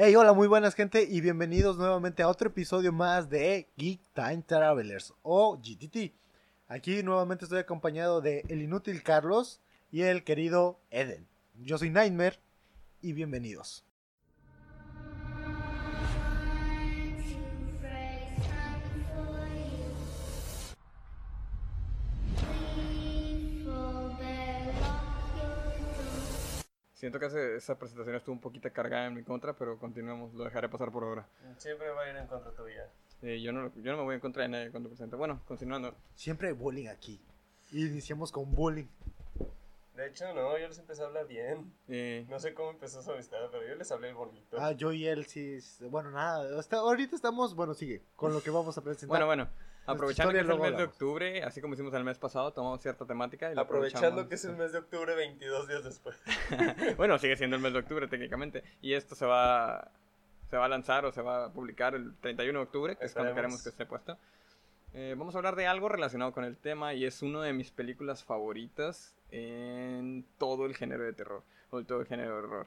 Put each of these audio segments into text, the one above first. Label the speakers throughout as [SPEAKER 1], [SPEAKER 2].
[SPEAKER 1] Hey, hola, muy buenas gente y bienvenidos nuevamente a otro episodio más de Geek Time Travelers o GTT. Aquí nuevamente estoy acompañado de el inútil Carlos y el querido Eden. Yo soy Nightmare y bienvenidos.
[SPEAKER 2] Siento que ese- esa presentación estuvo un poquito cargada en mi contra, pero continuemos, lo dejaré pasar por ahora.
[SPEAKER 3] Siempre va a ir en contra tuya.
[SPEAKER 2] Eh, yo, no, yo no me voy en contra de nadie cuando presente. Bueno, continuando.
[SPEAKER 1] Siempre hay bullying aquí. Y iniciamos con bullying.
[SPEAKER 3] De hecho, no, yo les empecé a hablar bien. No sé cómo empezó su amistad, pero yo les hablé bonito.
[SPEAKER 1] Ah, yo y él sí. Bueno, nada. hasta ahorita estamos. Bueno, sigue. Con lo que vamos a presentar.
[SPEAKER 2] bueno, bueno, aprovechando que es el mes de octubre, así como hicimos el mes pasado, tomamos cierta temática y la
[SPEAKER 3] Aprovechando que es el mes de octubre, 22 días después.
[SPEAKER 2] bueno, sigue siendo el mes de octubre técnicamente. Y esto se va, se va a lanzar o se va a publicar el 31 de octubre, que es cuando
[SPEAKER 3] Esperemos.
[SPEAKER 2] queremos que esté puesto. Eh, vamos a hablar de algo relacionado con el tema y es una de mis películas favoritas en todo el género de terror o todo el género de horror.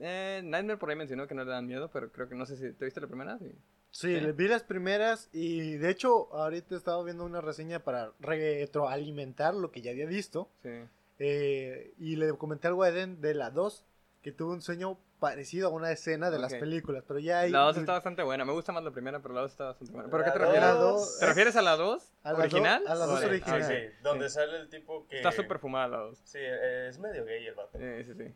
[SPEAKER 2] Eh, Nightmare por ahí mencionó que no le dan miedo, pero creo que no sé si te viste la primera. Sí.
[SPEAKER 1] Sí,
[SPEAKER 2] Sí.
[SPEAKER 1] le vi las primeras y de hecho ahorita estaba viendo una reseña para retroalimentar lo que ya había visto.
[SPEAKER 2] sí.
[SPEAKER 1] eh, y le comenté algo a Eden de la 2, que tuvo un sueño parecido a una escena de las películas, pero ya hay...
[SPEAKER 2] La 2 está bastante buena. Me gusta más la primera, pero la 2 está bastante buena. ¿Pero qué te
[SPEAKER 3] La
[SPEAKER 2] refieres?
[SPEAKER 1] dos-
[SPEAKER 2] ¿Te refieres a la 2
[SPEAKER 1] A la
[SPEAKER 2] original?
[SPEAKER 1] do- a la
[SPEAKER 2] o
[SPEAKER 1] dos
[SPEAKER 2] de-
[SPEAKER 1] original.
[SPEAKER 3] Sí, sí, donde
[SPEAKER 2] Sí.
[SPEAKER 3] sale el tipo que...
[SPEAKER 2] Está súper fumada la 2.
[SPEAKER 3] Sí, eh, es medio gay el vato.
[SPEAKER 2] Eh, sí, sí.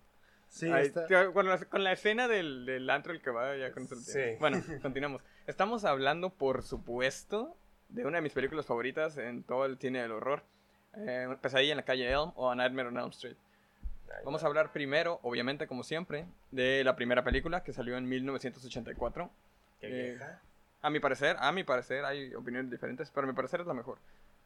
[SPEAKER 1] Sí,
[SPEAKER 2] Ahí,
[SPEAKER 1] está-
[SPEAKER 2] con, la, con la escena del, del antro el que va ya con
[SPEAKER 3] Sí.
[SPEAKER 2] Bueno, continuamos. Estamos hablando, por supuesto, de una de mis películas favoritas en todo el cine del horror. Eh, Pesadilla en la calle Elm o A Nightmare on Elm Street. Vamos a hablar primero, obviamente, como siempre, de la primera película que salió en 1984.
[SPEAKER 3] Qué
[SPEAKER 2] eh,
[SPEAKER 3] vieja.
[SPEAKER 2] A mi parecer, a mi parecer, hay opiniones diferentes, pero a mi parecer es la mejor.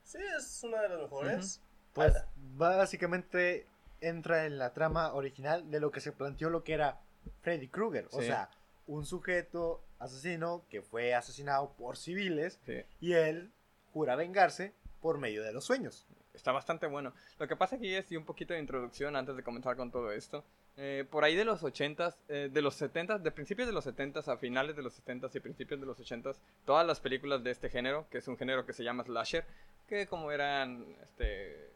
[SPEAKER 3] Sí, es una de las mejores.
[SPEAKER 1] Pues
[SPEAKER 3] Ah,
[SPEAKER 1] básicamente entra en la trama original de lo que se planteó lo que era Freddy Krueger. O sea, un sujeto asesino que fue asesinado por civiles
[SPEAKER 2] Sí.
[SPEAKER 1] y él jura vengarse por medio de los sueños.
[SPEAKER 2] Está bastante bueno. Lo que pasa aquí es y un poquito de introducción antes de comenzar con todo esto. Eh, por ahí de los 80s, eh, de los 70s, de principios de los 70s a finales de los 70s y principios de los 80s, todas las películas de este género, que es un género que se llama slasher, que como eran este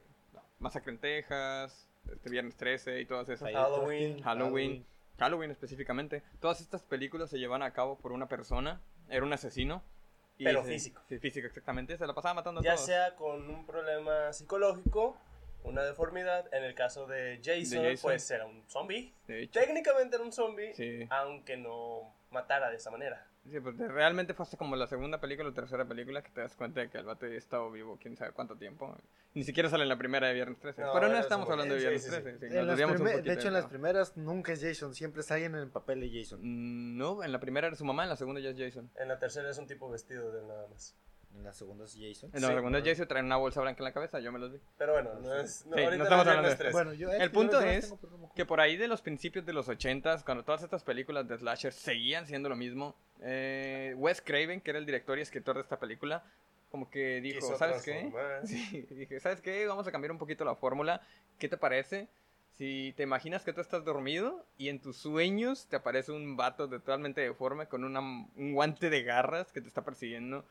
[SPEAKER 2] Masacre en Texas, este Viernes 13 y todas esas,
[SPEAKER 3] Halloween.
[SPEAKER 1] 13,
[SPEAKER 2] Halloween. Halloween específicamente, todas estas películas se llevan a cabo por una persona, era un asesino. y
[SPEAKER 3] Pero
[SPEAKER 2] se-
[SPEAKER 3] físico.
[SPEAKER 2] Sí, físico, exactamente, se la pasaba matando a
[SPEAKER 3] Ya
[SPEAKER 2] todos.
[SPEAKER 3] sea con un problema psicológico, una deformidad. En el caso de Jason,
[SPEAKER 2] De Jason.
[SPEAKER 3] pues era un zombie. Técnicamente era un zombie,
[SPEAKER 2] sí.
[SPEAKER 3] aunque no matara de esa manera.
[SPEAKER 2] Sí, pues realmente fue hasta como la segunda película o tercera película que te das cuenta de que el vato ya ha estado vivo quién sabe cuánto tiempo. Ni siera sale en la primera de Viernes 13.
[SPEAKER 3] No,
[SPEAKER 2] Pero no estamos hablando de
[SPEAKER 3] sí,
[SPEAKER 2] Viernes
[SPEAKER 3] sí, sí.
[SPEAKER 2] 13. sí,
[SPEAKER 1] En
[SPEAKER 2] nos un
[SPEAKER 1] de hecho, en las primeras nunca es Jason, siempre está alguien en el papel de Jason.
[SPEAKER 2] Mm, No, en la primera era su mamá, en la segunda ya es Jason.
[SPEAKER 3] En la tercera es un tipo vestido de nada más.
[SPEAKER 1] En la segunda es Jason.
[SPEAKER 2] En la
[SPEAKER 3] Sí,
[SPEAKER 2] segunda
[SPEAKER 3] bueno.
[SPEAKER 2] Jason trae una bolsa blanca en la cabeza, yo me los vi.
[SPEAKER 3] Pero bueno, no es. No,
[SPEAKER 2] Sí, estamos hablando de
[SPEAKER 3] tres.
[SPEAKER 1] Bueno, yo,
[SPEAKER 2] El punto es. Que por ahí de los principios de los 80s, cuando todas estas películas de slasher seguían siendo lo mismo, eh, Wes Craven, que era el director y escritor de esta película, como que dijo,
[SPEAKER 3] Quiso
[SPEAKER 2] ¿sabes qué? Sí, dije, ¿sabes qué? Vamos a cambiar un poquito la fórmula. ¿Qué te parece? Si te imaginas que tú estás dormido y en tus sueños te aparece un vato totalmente deforme con una- un guante de garras que te está persiguiendo.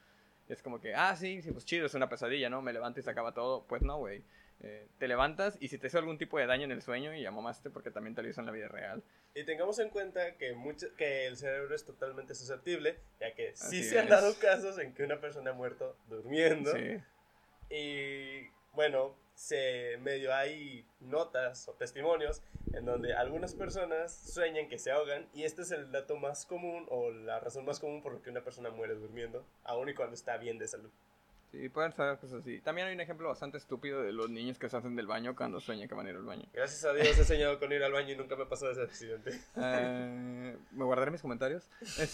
[SPEAKER 2] Es como que, ah, sí, sí, pues chido, es una pesadilla, ¿no? Me levanto y se acaba todo. Pues no, güey. Eh, te levantas y si te hizo algún tipo de daño en el sueño y ya mamaste porque también te lo hizo en la vida real.
[SPEAKER 3] Y tengamos en cuenta que, mucho, que el cerebro es totalmente susceptible, ya que sí
[SPEAKER 2] Así
[SPEAKER 3] se han dado casos en que una persona ha muerto durmiendo.
[SPEAKER 2] Sí.
[SPEAKER 3] Y bueno, se medio hay notas o testimonios en donde algunas personas sueñan que se ahogan y este es el dato más común o la razón más común por la que una persona muere durmiendo, aun y cuando está bien de salud.
[SPEAKER 2] Sí, pueden ser cosas así. También hay un ejemplo bastante estúpido de los niños que se hacen del baño cuando sueñan que van a ir al baño.
[SPEAKER 3] Gracias a Dios he soñado con ir al baño y nunca me pasó ese accidente.
[SPEAKER 2] Eh, ¿Me guardaré mis comentarios? Este,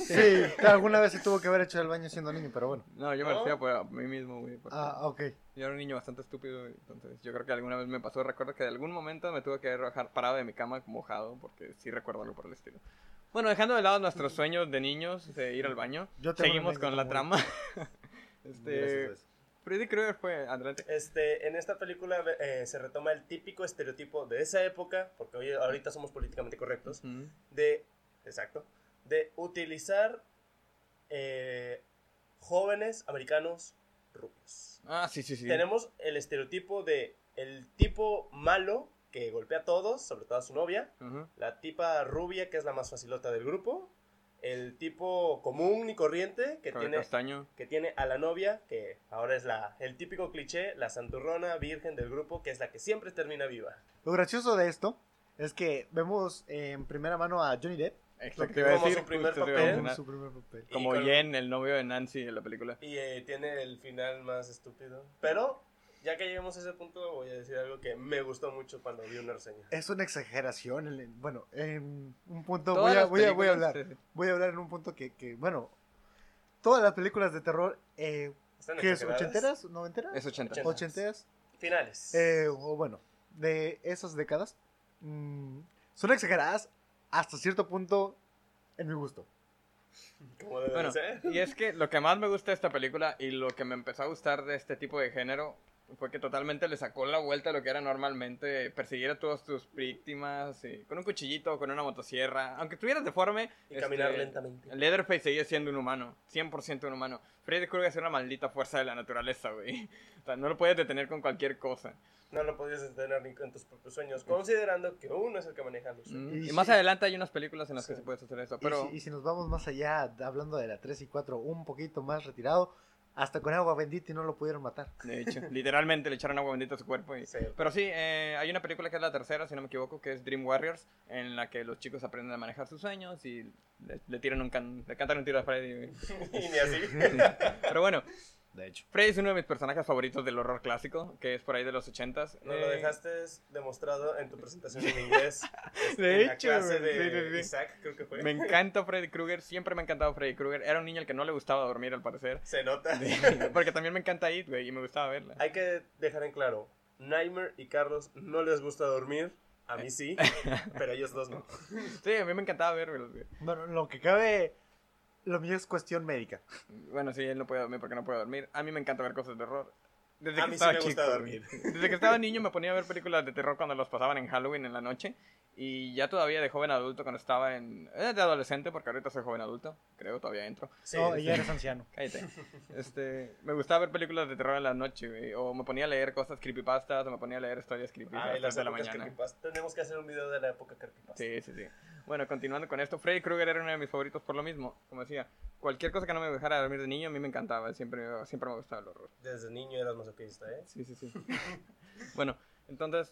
[SPEAKER 1] Sí, alguna vez se tuvo que haber hecho el baño siendo niño, pero bueno.
[SPEAKER 2] No, yo me
[SPEAKER 3] ¿No?
[SPEAKER 2] refiero pues, a mí mismo, güey.
[SPEAKER 1] Ah, ok.
[SPEAKER 2] Yo era un niño bastante estúpido, entonces yo creo que alguna vez me pasó. Recuerdo que de algún momento me tuve que haber bajar- parado de mi cama mojado, porque sí recuerdo algo por el estilo. Bueno, dejando de lado nuestros sueños de niños de ir al baño,
[SPEAKER 1] Yo
[SPEAKER 2] seguimos con la trama. Este. Freddy Krueger fue, adelante.
[SPEAKER 3] Este, en esta película eh, se retoma el típico estereotipo de esa época, porque hoy, ahorita somos políticamente correctos, de, exacto, de utilizar eh, jóvenes americanos rubios.
[SPEAKER 2] Ah, sí, sí, sí.
[SPEAKER 3] Tenemos el estereotipo de el tipo malo que golpea a todos, sobre todo a su novia, la tipa rubia que es la más facilota del grupo, el tipo común y corriente que tiene
[SPEAKER 2] castaño.
[SPEAKER 3] que tiene a la novia, que ahora es la, el típico cliché, la santurrona virgen del grupo, que es la que siempre termina viva.
[SPEAKER 1] Lo gracioso de esto es que vemos en primera mano a Johnny Depp
[SPEAKER 2] Exacto,
[SPEAKER 3] como
[SPEAKER 2] decir,
[SPEAKER 3] su primer papel.
[SPEAKER 1] en
[SPEAKER 2] mencionar.
[SPEAKER 1] su primer papel.
[SPEAKER 3] Y
[SPEAKER 2] Como Jen, el novio de Nancy en la película.
[SPEAKER 3] Y eh, tiene el final más estúpido. Pero, ya que llegamos a ese punto, voy a decir algo que me gustó mucho cuando vi una reseña.
[SPEAKER 1] Es una exageración. el- bueno, en un punto voy a, voy, a, voy a
[SPEAKER 2] películas,
[SPEAKER 1] hablar. Voy a hablar en un punto que, que, bueno, todas las películas de terror, eh,
[SPEAKER 3] ¿Están
[SPEAKER 1] ¿qué es?
[SPEAKER 3] exageradas?
[SPEAKER 1] ¿Ochenteras? ¿Noventeras?
[SPEAKER 2] Es 80.
[SPEAKER 3] Ochenta.
[SPEAKER 1] ¿Ochenteras?
[SPEAKER 3] Finales.
[SPEAKER 1] Eh, o bueno, de esas décadas, mm, son exageradas hasta cierto punto en mi gusto.
[SPEAKER 3] Como
[SPEAKER 2] Bueno,
[SPEAKER 3] ser.
[SPEAKER 2] y es que lo que más me gusta de esta película y lo que me empezó a gustar de este tipo de género fue que totalmente le sacó la vuelta a lo que era normalmente perseguir a todas tus víctimas eh, con un cuchillito o con una motosierra. Aunque estuvieras deforme,
[SPEAKER 3] Y caminar
[SPEAKER 2] este,
[SPEAKER 3] lentamente.
[SPEAKER 2] Leatherface seguía siendo un humano, 100% un humano. Freddy Krueger es una maldita fuerza de la naturaleza, güey. O sea, no lo puedes detener con cualquier cosa.
[SPEAKER 3] No lo podías detener ni con tus propios sueños, considerando que uno es el que maneja los sueños.
[SPEAKER 2] Mm,
[SPEAKER 1] Y
[SPEAKER 2] Y,
[SPEAKER 1] sí.
[SPEAKER 2] más adelante hay unas películas en las que
[SPEAKER 3] Sí.
[SPEAKER 2] se puede hacer eso,
[SPEAKER 1] Y
[SPEAKER 2] pero...
[SPEAKER 1] si- Y, si, nos vamos más allá, hablando de la 3 y 4, un poquito más retirado, hasta con agua bendita y no lo pudieron matar.
[SPEAKER 2] De hecho, literalmente le echaron agua bendita a su cuerpo. Y...
[SPEAKER 3] Sí.
[SPEAKER 2] Pero sí, eh, hay una película que es la tercera, si no me equivoco, que es Dream Warriors, en la que los chicos aprenden a manejar sus sueños y le, le tiran un can, le cantan un tiro a Freddy. güey.
[SPEAKER 3] y ni así.
[SPEAKER 2] Sí. Pero bueno,
[SPEAKER 1] De hecho.
[SPEAKER 2] Freddy es uno de mis personajes favoritos del horror clásico, que es por ahí de los ochentas.
[SPEAKER 3] Nos lo
[SPEAKER 2] Eh,
[SPEAKER 3] dejaste demostrado en tu presentación en inglés.
[SPEAKER 2] De
[SPEAKER 3] en la
[SPEAKER 2] hecho,
[SPEAKER 3] clase
[SPEAKER 2] güey,
[SPEAKER 3] de
[SPEAKER 2] sí, sí, sí.
[SPEAKER 3] Isaac, creo que fue.
[SPEAKER 2] Me encanta Freddy Krueger, siempre me ha encantado Freddy Krueger. Era un niño al que no le gustaba dormir, al parecer.
[SPEAKER 3] Se nota.
[SPEAKER 2] Porque también me encanta It, güey, y me gustaba verla.
[SPEAKER 3] Hay que dejar en claro, Nightmare y Carlos no les gusta dormir. A mí sí, pero a ellos dos no.
[SPEAKER 2] Sí, a mí me encantaba verlos, güey.
[SPEAKER 1] Bueno, lo que cabe, lo mío es cuestión médica.
[SPEAKER 2] Bueno, sí, él no puede dormir porque no puede dormir. A mí me encanta ver cosas de terror. Desde
[SPEAKER 3] A
[SPEAKER 2] que
[SPEAKER 3] mí sí
[SPEAKER 2] estaba
[SPEAKER 3] me gusta
[SPEAKER 2] chico,
[SPEAKER 3] dormir.
[SPEAKER 2] Desde que estaba niño me ponía a ver películas de terror cuando los pasaban en Halloween en la noche. Y ya todavía de joven adulto cuando estaba en... eh, de adolescente porque ahorita soy joven adulto. Creo, todavía entro.
[SPEAKER 3] Sí,
[SPEAKER 1] no, ya eres anciano.
[SPEAKER 2] Cállate. Este, me gustaba ver películas de terror en la noche, güey. O me ponía a leer cosas creepypastas o me ponía a leer historias creepy a
[SPEAKER 3] Ay,
[SPEAKER 2] las de la mañana.
[SPEAKER 3] creepypasta. Tenemos que hacer un video de la época creepypasta.
[SPEAKER 2] Sí, sí, sí. Bueno, continuando con esto, Freddy Krueger era uno de mis favoritos por lo mismo. Como decía, cualquier cosa que no me dejara dormir de niño a mí me encantaba. Siempre, siempre me gustaba el horror.
[SPEAKER 3] Desde niño eras masoquista, ¿eh?
[SPEAKER 2] Sí, sí, sí. bueno, entonces,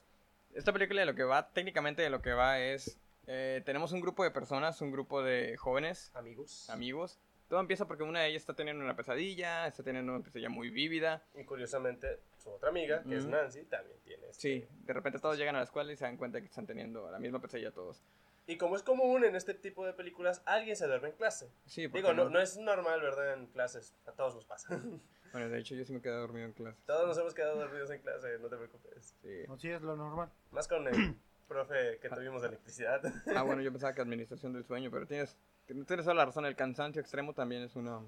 [SPEAKER 2] esta película de lo que va, técnicamente de lo que va es, eh, tenemos un grupo de personas, un grupo de jóvenes,
[SPEAKER 3] Amigos.
[SPEAKER 2] amigos. Todo empieza porque una de ellas está teniendo una pesadilla, está teniendo una pesadilla muy vívida.
[SPEAKER 3] Y curiosamente, su otra amiga, que es
[SPEAKER 2] Ujú.
[SPEAKER 3] Nancy, también tiene este-
[SPEAKER 2] Sí, de repente todos llegan a la escuela y se dan cuenta que están teniendo la misma pesadilla todos.
[SPEAKER 3] Y como es común en este tipo de películas, alguien se duerme en clase.
[SPEAKER 2] Sí,
[SPEAKER 3] Digo, no, no es normal, ¿verdad? En clases. A todos nos pasa.
[SPEAKER 2] Bueno, de hecho yo sí me quedé dormido en clase.
[SPEAKER 3] todos nos hemos quedado dormidos en clase, no te preocupes.
[SPEAKER 2] Sí.
[SPEAKER 1] No, sí, es lo normal.
[SPEAKER 3] Más con el profe que tuvimos de electricidad.
[SPEAKER 2] Ah, bueno, yo pensaba que administración del sueño, pero tienes, tienes toda la razón. El cansancio extremo también es una,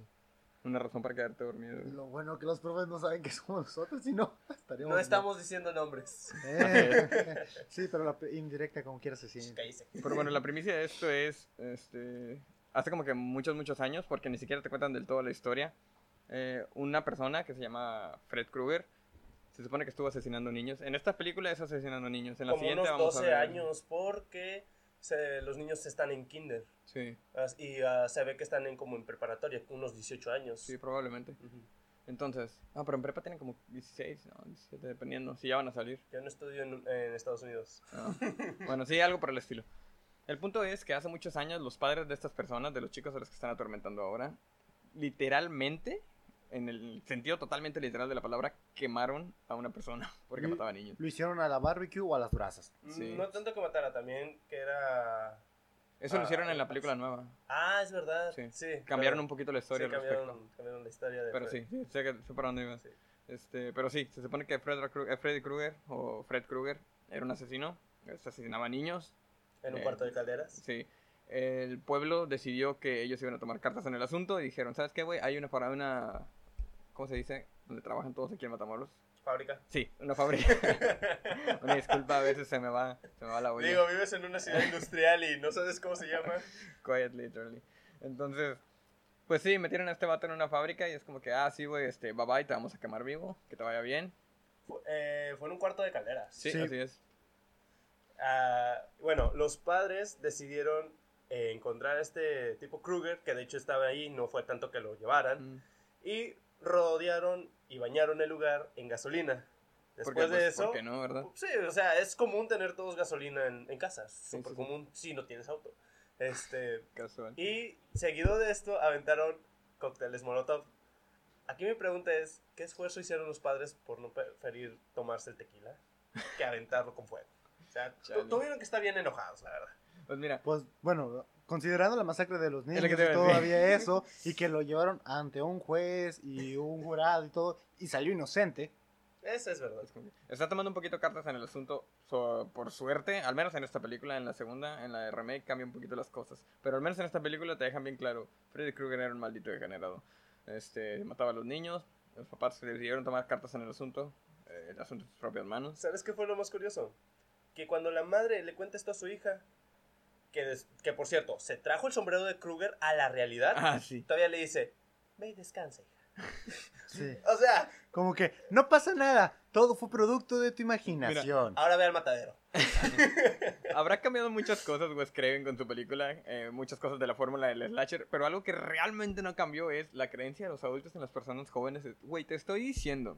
[SPEAKER 2] una razón para quedarte dormido.
[SPEAKER 1] Lo bueno que los profes no saben que somos nosotros, si no, estaríamos...
[SPEAKER 3] No estamos diciendo nombres.
[SPEAKER 1] Eh, sí, pero la indirecta como quiera se siente.
[SPEAKER 2] Pero bueno, la primicia de esto es, este, hace como que muchos, muchos años, porque ni siquiera te cuentan del todo la historia, eh, una persona que se llama Fred Krueger, se supone que estuvo asesinando niños. En esta película es asesinando niños. En la
[SPEAKER 3] Como
[SPEAKER 2] siguiente
[SPEAKER 3] unos
[SPEAKER 2] vamos
[SPEAKER 3] 12
[SPEAKER 2] a ver...
[SPEAKER 3] años, porque se- los niños están en kinder.
[SPEAKER 2] Sí,
[SPEAKER 3] Y ah, se ve que están en, como en preparatoria, unos 18 años.
[SPEAKER 2] sí, probablemente.
[SPEAKER 3] Ujú.
[SPEAKER 2] Entonces, ah, pero en prepa tienen como 16, ¿no? 17, dependiendo, si ya van a salir.
[SPEAKER 3] Yo no estudio en, en Estados Unidos.
[SPEAKER 2] Ah, Bueno, sí, algo por el estilo. El punto es que hace muchos años los padres de estas personas, de los chicos a los que están atormentando ahora, literalmente, en el sentido totalmente literal de la palabra, quemaron a una persona porque
[SPEAKER 1] Mm.
[SPEAKER 2] mataba niños.
[SPEAKER 1] ¿Lo hicieron a la barbecue o a las brasas?
[SPEAKER 2] Sí.
[SPEAKER 3] No tanto que matara, también que era...
[SPEAKER 2] Eso lo hicieron en la película nueva.
[SPEAKER 3] Ah, es verdad.
[SPEAKER 2] Sí.
[SPEAKER 3] Sí.
[SPEAKER 2] Cambiaron
[SPEAKER 3] claro.
[SPEAKER 2] un poquito la
[SPEAKER 3] Sí,
[SPEAKER 2] historia al
[SPEAKER 3] cambiaron, la historia de
[SPEAKER 2] Pero
[SPEAKER 3] Fred.
[SPEAKER 2] sí, sí, sé, que, sé por dónde ibas.
[SPEAKER 3] Sí.
[SPEAKER 2] Este, pero sí, se supone que Fred, eh, Freddy Krueger o Fred Krueger era un asesino, este, asesinaba niños,
[SPEAKER 3] En un
[SPEAKER 2] Eh,
[SPEAKER 3] cuarto de calderas.
[SPEAKER 2] Sí. El pueblo decidió que ellos iban a tomar cartas en el asunto y dijeron, ¿sabes qué, güey? Hay una para una... ¿Cómo se dice? Donde trabajan todos aquí en Matamoros.
[SPEAKER 3] Fábrica.
[SPEAKER 2] Sí, una fábrica. una disculpa, a veces se me va, se me va la olla.
[SPEAKER 3] Digo, vives en una ciudad industrial y no sabes cómo se llama.
[SPEAKER 2] Quiet, literally. Entonces, pues sí, metieron a este vato en una fábrica y es como que, ah, sí, güey, este, bye bye, te vamos a quemar vivo, que te vaya bien.
[SPEAKER 3] Fue, eh, fue en un cuarto de calderas.
[SPEAKER 2] Sí,
[SPEAKER 1] Sí.
[SPEAKER 2] así es.
[SPEAKER 3] Ah, bueno, los padres decidieron eh, encontrar a este tipo Kruger, que de hecho estaba ahí, no fue tanto que lo llevaran,
[SPEAKER 2] Mm.
[SPEAKER 3] y rodearon y bañaron el lugar en gasolina. Después
[SPEAKER 2] Porque,
[SPEAKER 3] de
[SPEAKER 2] pues,
[SPEAKER 3] eso,
[SPEAKER 2] ¿por qué no, verdad?
[SPEAKER 3] sí, o sea, es común tener todos gasolina en, en casa,
[SPEAKER 2] Sí,
[SPEAKER 3] súper
[SPEAKER 2] sí, sí.
[SPEAKER 3] común si no tienes auto. Este,
[SPEAKER 2] Casual.
[SPEAKER 3] y seguido de esto aventaron cócteles Molotov. Aquí mi pregunta es, ¿qué esfuerzo hicieron los padres por no preferir tomarse el tequila que aventarlo con fuego? O sea, tuvieron que estar bien enojados, la verdad.
[SPEAKER 2] Pues mira,
[SPEAKER 1] Pues bueno, considerando la masacre de los
[SPEAKER 2] lo
[SPEAKER 1] niños
[SPEAKER 2] a
[SPEAKER 1] y
[SPEAKER 2] decir.
[SPEAKER 1] todavía eso, y que lo llevaron ante un juez y un jurado y todo, y salió inocente.
[SPEAKER 3] Eso es verdad.
[SPEAKER 2] es está tomando un poquito cartas en el asunto, so- por suerte, al menos en esta película, en la segunda, en la de remake, cambia un poquito las cosas. Pero al menos en esta película te dejan bien claro, Freddy Krueger era un maldito degenerado. Este, mataba a los niños, los papás se decidieron tomar cartas en el asunto, eh, el asunto en sus propias manos.
[SPEAKER 3] ¿Sabes qué fue lo más curioso? Que cuando la madre le cuenta esto a su hija, que, des- que por cierto, se trajo el sombrero de Kruger a la realidad,
[SPEAKER 2] Ah, sí.
[SPEAKER 3] todavía le dice, ve y descansa, hija.
[SPEAKER 1] Sí.
[SPEAKER 3] O sea,
[SPEAKER 1] Como que no pasa nada, todo fue producto de tu imaginación.
[SPEAKER 3] ahora ve al matadero.
[SPEAKER 2] Habrá cambiado muchas cosas Wes Craven con su película, eh, muchas cosas de la fórmula del slasher, pero algo que realmente no cambió es la creencia de los adultos en las personas jóvenes. es, Güey, te estoy diciendo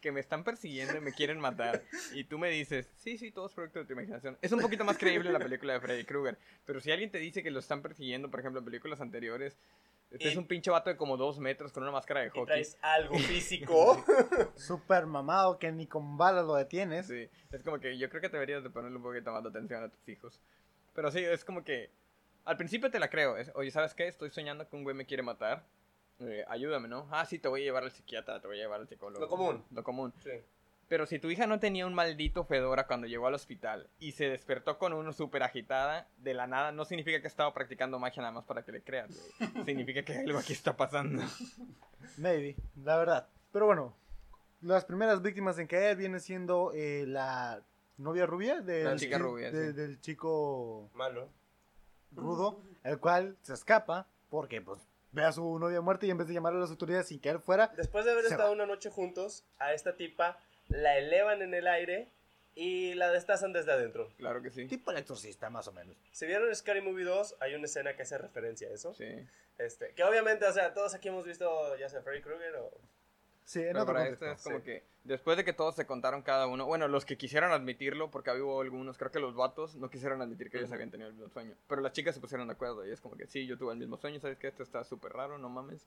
[SPEAKER 2] que me están persiguiendo y me quieren matar, y tú me dices, sí, sí, todo es producto de tu imaginación. Es un poquito más creíble la película de Freddy Krueger, pero si alguien te dice que lo están persiguiendo, por ejemplo, en películas anteriores, este
[SPEAKER 3] Y-
[SPEAKER 2] es un pinche vato de como dos metros con una máscara de hockey.
[SPEAKER 3] traes algo físico.
[SPEAKER 1] Súper mamado que ni con balas lo detienes.
[SPEAKER 2] Sí, es como que yo creo que deberías de ponerle un poquito más de atención a tus hijos. Pero sí, es como que al principio te la creo. Es, Oye, ¿sabes qué? Estoy soñando que un güey me quiere matar. Eh, ayúdame, ¿no? Ah, sí, te voy a llevar al psiquiatra, te voy a llevar al psicólogo.
[SPEAKER 3] Lo común.
[SPEAKER 2] Lo común.
[SPEAKER 3] Sí.
[SPEAKER 2] Pero si tu hija no tenía un maldito fedora cuando llegó al hospital y se despertó con uno súper agitada, de la nada, no significa que estaba practicando magia nada más para que le creas. güey. significa que algo aquí está pasando.
[SPEAKER 1] Maybe, la verdad. Pero bueno, las primeras víctimas en caer viene siendo eh, la novia rubia del,
[SPEAKER 2] La chica
[SPEAKER 1] chi-
[SPEAKER 2] rubia,
[SPEAKER 1] de-
[SPEAKER 2] sí.
[SPEAKER 1] del chico
[SPEAKER 3] Malo.
[SPEAKER 1] rudo, el cual se escapa porque pues ve a su novia muerta y en vez de llamar a las autoridades sin que él fuera,
[SPEAKER 3] Después de haber estado
[SPEAKER 1] va.
[SPEAKER 3] una noche juntos, a esta tipa la elevan en el aire y la destazan desde adentro.
[SPEAKER 2] Claro que sí.
[SPEAKER 1] tipo el exorcista más o menos.
[SPEAKER 3] Si vieron Scary Movie 2, hay una escena que hace referencia a eso.
[SPEAKER 2] Sí.
[SPEAKER 3] Este, que obviamente, o sea, todos aquí hemos visto ya sea Freddy Krueger o...
[SPEAKER 1] Sí, en
[SPEAKER 2] Pero
[SPEAKER 1] otro
[SPEAKER 2] para
[SPEAKER 1] contexto.
[SPEAKER 2] esto es como
[SPEAKER 3] sí.
[SPEAKER 2] que después de que todos se contaron cada uno, bueno, los que quisieron admitirlo, porque había algunos, creo que los vatos no quisieron admitir que ellos habían tenido el mismo sueño, pero las chicas se pusieron de acuerdo y es como que sí, yo tuve el mismo sueño, sabes que esto está súper raro, no mames,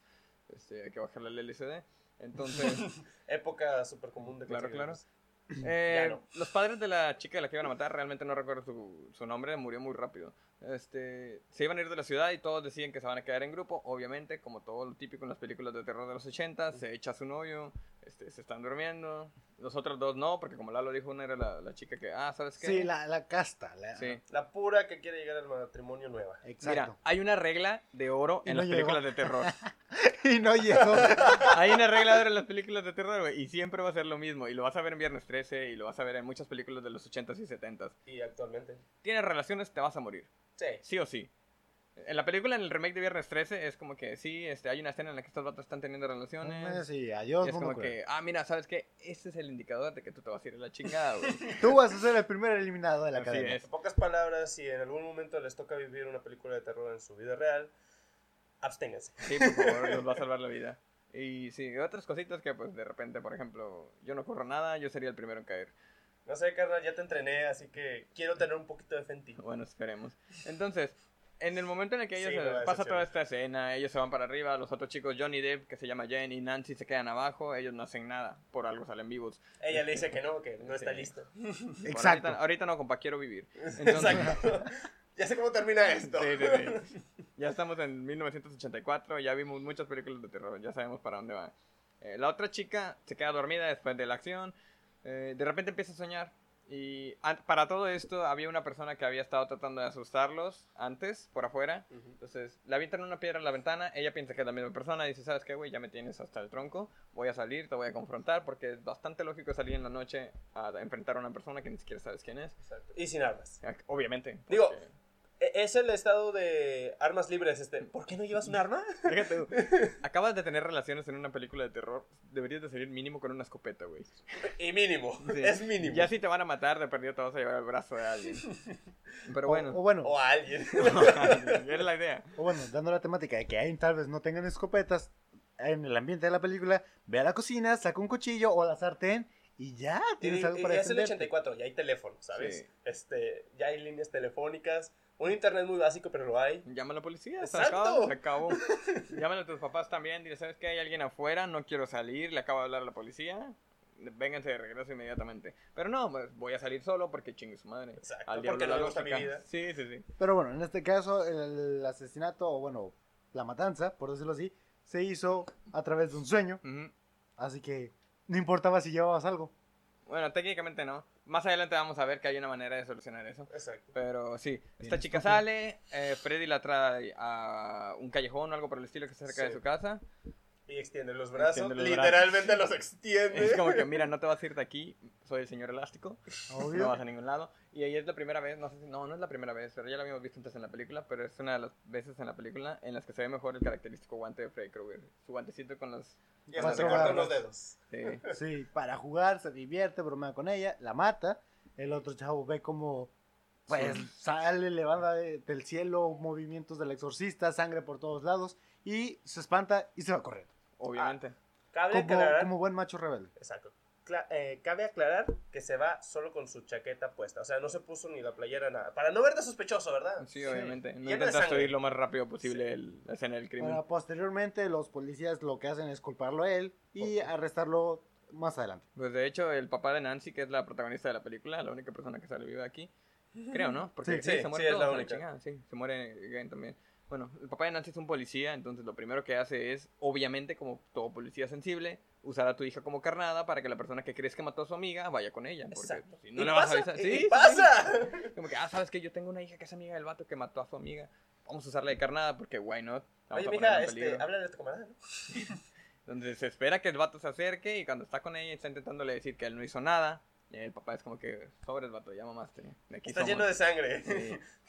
[SPEAKER 2] este, hay que bajarle el LCD. Entonces,
[SPEAKER 3] Época súper común de
[SPEAKER 2] Claro, claro. eh,
[SPEAKER 3] no.
[SPEAKER 2] los padres de la chica de la que iban a matar, realmente no recuerdo su, su nombre, murió muy rápido. Este, se iban a ir de la ciudad y todos decían que se van a quedar en grupo, obviamente, como todo lo típico en las películas de terror de los 80, se echa a su novio, este, se están durmiendo. Los otros dos no, porque como Lalo dijo, una era la, la chica que, ah, ¿sabes qué?
[SPEAKER 1] Sí, la, la casta. la-
[SPEAKER 2] Sí.
[SPEAKER 3] La pura que quiere llegar al matrimonio nueva.
[SPEAKER 1] Exacto.
[SPEAKER 2] Mira, hay una regla de oro
[SPEAKER 1] Y
[SPEAKER 2] en
[SPEAKER 1] no
[SPEAKER 2] las
[SPEAKER 1] llegó.
[SPEAKER 2] películas de terror.
[SPEAKER 1] y no llegó.
[SPEAKER 2] hay una regla de oro en las películas de terror, güey, y siempre va a ser lo mismo. Y lo vas a ver en Viernes 13 y lo vas a ver en muchas películas de los 80s y 70s.
[SPEAKER 3] Y actualmente.
[SPEAKER 2] Tienes relaciones, te vas a morir.
[SPEAKER 3] Sí.
[SPEAKER 2] Sí o sí. En la película, en el remake de Viernes 13, es como que sí, este, hay una escena en la que estos vatos están teniendo relaciones.
[SPEAKER 1] Sí, adiós,
[SPEAKER 2] Y es como que, ah, mira, ¿sabes qué? Ese es el indicador de que tú te vas a ir a la chingada, güey.
[SPEAKER 1] Tú vas a ser el primer eliminado de la
[SPEAKER 2] Así
[SPEAKER 1] cadena.
[SPEAKER 2] es.
[SPEAKER 3] En pocas palabras, si en algún momento les toca vivir una película de terror en su vida real, absténganse.
[SPEAKER 2] Sí, por favor, nos va a salvar la vida. Y sí, otras cositas que, pues, de repente, por ejemplo, yo no corro nada, yo sería el primero en caer.
[SPEAKER 3] No sé, carnal, ya te entrené, así que quiero tener un poquito de fe en ti.
[SPEAKER 2] Bueno, esperemos. Entonces, en el momento en el que ellos
[SPEAKER 3] Sí,
[SPEAKER 2] pasa toda esta escena, ellos se van para arriba, los otros chicos, Johnny Depp, que se llama Jen, y Nancy se quedan abajo, ellos no hacen nada, por algo salen vivos.
[SPEAKER 3] Ella le dice que no, que no está
[SPEAKER 2] Sí.
[SPEAKER 3] listo.
[SPEAKER 2] Bueno,
[SPEAKER 1] Exacto.
[SPEAKER 2] ahorita, ahorita no, compa, quiero vivir. Entonces,
[SPEAKER 3] Exacto. ya sé cómo termina esto.
[SPEAKER 2] Sí, sí, sí. Ya estamos en 1984, ya vimos muchas películas de terror, ya sabemos para dónde va. Eh, la otra chica se queda dormida después de la acción, eh, de repente empieza a soñar. Y para todo esto había una persona que había estado tratando de asustarlos antes, por afuera.
[SPEAKER 3] Ujú.
[SPEAKER 2] Entonces le avientan una piedra en la ventana, ella piensa que es la misma persona, dice, ¿sabes qué, güey? Ya me tienes hasta el tronco, voy a salir, te voy a confrontar, porque es bastante lógico salir en la noche a enfrentar a una persona que ni siquiera sabes quién es.
[SPEAKER 3] Exacto. Y sin armas.
[SPEAKER 2] Obviamente.
[SPEAKER 3] Digo,
[SPEAKER 2] porque-
[SPEAKER 3] Es el estado de armas libres, este. ¿Por qué no llevas un arma?
[SPEAKER 2] Fíjate, tú, acabas de tener relaciones en una película de terror. Deberías de salir mínimo con una escopeta, güey.
[SPEAKER 3] Y mínimo,
[SPEAKER 2] Sí.
[SPEAKER 3] es mínimo.
[SPEAKER 2] Ya si te van a matar, de perdido te vas a llevar el brazo de alguien. Pero
[SPEAKER 1] O-
[SPEAKER 2] bueno.
[SPEAKER 1] O, bueno,
[SPEAKER 3] O a alguien.
[SPEAKER 2] Era la idea.
[SPEAKER 1] o bueno, dando la temática de que ahí tal vez no tengan escopetas en el ambiente de la película, ve a la cocina, saca un cuchillo o la sartén y ya
[SPEAKER 3] Y,
[SPEAKER 1] tienes algo
[SPEAKER 3] y
[SPEAKER 1] para
[SPEAKER 3] es el
[SPEAKER 1] defenderte.
[SPEAKER 3] 84, ya hay teléfono, ¿sabes?
[SPEAKER 2] Sí.
[SPEAKER 3] Este, ya hay líneas telefónicas. Un internet muy básico, pero lo hay.
[SPEAKER 2] Llama a la policía, se
[SPEAKER 3] Exacto.
[SPEAKER 2] acabó, se acabó. Llámale a tus papás también, dile, ¿sabes qué? Hay alguien afuera, no quiero salir, le acabo de hablar a la policía. Vénganse de regreso inmediatamente. Pero no, pues, voy a salir solo porque chingue su madre.
[SPEAKER 3] Exacto,
[SPEAKER 2] Al
[SPEAKER 3] porque no me gusta mi vida.
[SPEAKER 2] Sí, sí, sí.
[SPEAKER 1] Pero bueno, en este caso el asesinato, o bueno, la matanza, por decirlo así, se hizo a través de un sueño, así que no importaba si llevabas algo.
[SPEAKER 2] Bueno, técnicamente no. Más adelante vamos a ver que hay una manera de solucionar eso.
[SPEAKER 3] Exacto.
[SPEAKER 2] Pero sí, esta chica sale, eh, Freddy la trae a un callejón o algo por el estilo que está cerca
[SPEAKER 3] Sí.
[SPEAKER 2] de su casa.
[SPEAKER 3] Y extiende los brazos.
[SPEAKER 2] Extiende los
[SPEAKER 3] literalmente los extiende.
[SPEAKER 2] Es como que, mira, no te vas a ir de aquí, soy el señor elástico.
[SPEAKER 1] Obvio.
[SPEAKER 2] No vas a ningún lado. Y ahí es la primera vez, no sé si, no, no es la primera vez, pero ya la habíamos visto antes en la película, pero es una de las veces en la película en las que se ve mejor el característico guante de Freddy Krueger. Su guantecito con los...
[SPEAKER 3] Y hasta se cortan los dedos.
[SPEAKER 2] Sí.
[SPEAKER 1] Sí, para jugar, se divierte, bromea con ella, la mata. El otro chavo ve como pues
[SPEAKER 2] Sí.
[SPEAKER 1] sale, levanta de- del cielo movimientos del exorcista, sangre por todos lados y se espanta y se va a
[SPEAKER 2] obviamente.
[SPEAKER 3] Cabe
[SPEAKER 1] Como,
[SPEAKER 3] aclarar.
[SPEAKER 1] como buen macho rebelde.
[SPEAKER 3] Exacto. Cla- eh, cabe aclarar que se va solo con su chaqueta puesta. O sea, no se puso ni la playera, nada. Para no verte sospechoso, ¿verdad?
[SPEAKER 2] Sí, obviamente. No intentaste huir lo más rápido posible el- la escena del crimen.
[SPEAKER 1] Para posteriormente los policías lo que hacen es culparlo a él y arrestarlo más adelante.
[SPEAKER 2] Pues de hecho, el papá de Nancy, que es la protagonista de la película, la única persona que sale viva aquí, creo, ¿no? Porque
[SPEAKER 1] Sí,
[SPEAKER 2] sí,
[SPEAKER 3] sí,
[SPEAKER 2] se muere
[SPEAKER 3] sí, es la
[SPEAKER 2] a la
[SPEAKER 3] única.
[SPEAKER 2] chingada, sí, se muere Gain también. Bueno, el papá de Nancy es un policía, entonces lo primero que hace es, obviamente, como todo policía sensible, usar a tu hija como carnada para que la persona que crees que mató a su amiga vaya con ella. Porque si no
[SPEAKER 3] ¿Y
[SPEAKER 2] le vas a avisar.
[SPEAKER 3] ¿Y
[SPEAKER 2] Sí, sí,
[SPEAKER 3] pasa?
[SPEAKER 2] sí. Como que, ah, sabes que yo tengo una hija que es amiga del vato que mató a su amiga. Vamos a usarla de carnada porque, why not? Vamos
[SPEAKER 3] Oye,
[SPEAKER 2] a
[SPEAKER 3] mija, este, habla de tu camarada, ¿no?
[SPEAKER 2] Donde se espera que el vato se acerque y cuando está con ella está intentándole decir que él no hizo nada. Y el papá es como que, sobres vato, ya mamaste. De aquí
[SPEAKER 3] Está
[SPEAKER 2] somos".
[SPEAKER 3] lleno de sangre.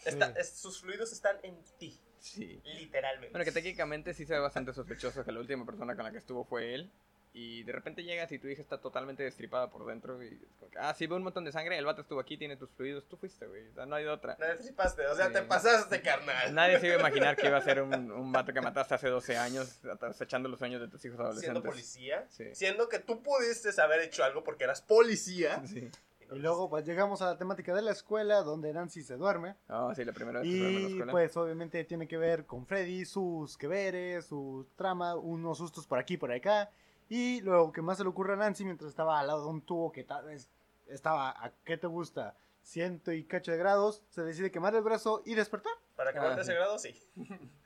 [SPEAKER 3] Está- es- sus fluidos están en ti.
[SPEAKER 2] Sí.
[SPEAKER 3] Literalmente.
[SPEAKER 2] Bueno, que técnicamente sí se ve bastante sospechoso que la última persona con la que estuvo fue él. Y de repente llegas y tu hija está totalmente destripada por dentro. Y es como que, ah, sí, ve un montón de sangre. El vato estuvo aquí, tiene tus fluidos. Tú fuiste, güey. O sea, no hay otra.
[SPEAKER 3] No flipaste, o sea,
[SPEAKER 2] Sí.
[SPEAKER 3] te pasaste, carnal.
[SPEAKER 2] Nadie se iba a imaginar que iba a ser un, un vato que mataste hace 12 años, echando los sueños de tus hijos
[SPEAKER 3] Siendo
[SPEAKER 2] adolescentes.
[SPEAKER 3] policía,
[SPEAKER 2] Sí.
[SPEAKER 3] siendo que tú pudiste haber hecho algo porque eras policía.
[SPEAKER 2] Sí.
[SPEAKER 1] Y luego pues llegamos a la temática de la escuela donde Nancy se duerme.
[SPEAKER 2] Ah, sí, la primera vez que duerme en la
[SPEAKER 1] Y
[SPEAKER 2] escuela.
[SPEAKER 1] pues obviamente tiene que ver con Freddy, sus que veres, su trama, unos sustos por aquí por acá. Y luego que más se le ocurre a Nancy mientras estaba al lado de un tubo que tal vez estaba a qué te gusta, ciento y cacho de grados, se decide quemar el brazo y despertar.
[SPEAKER 3] Para
[SPEAKER 2] Ah,
[SPEAKER 3] quemarte
[SPEAKER 2] sí.
[SPEAKER 3] ese grado, sí.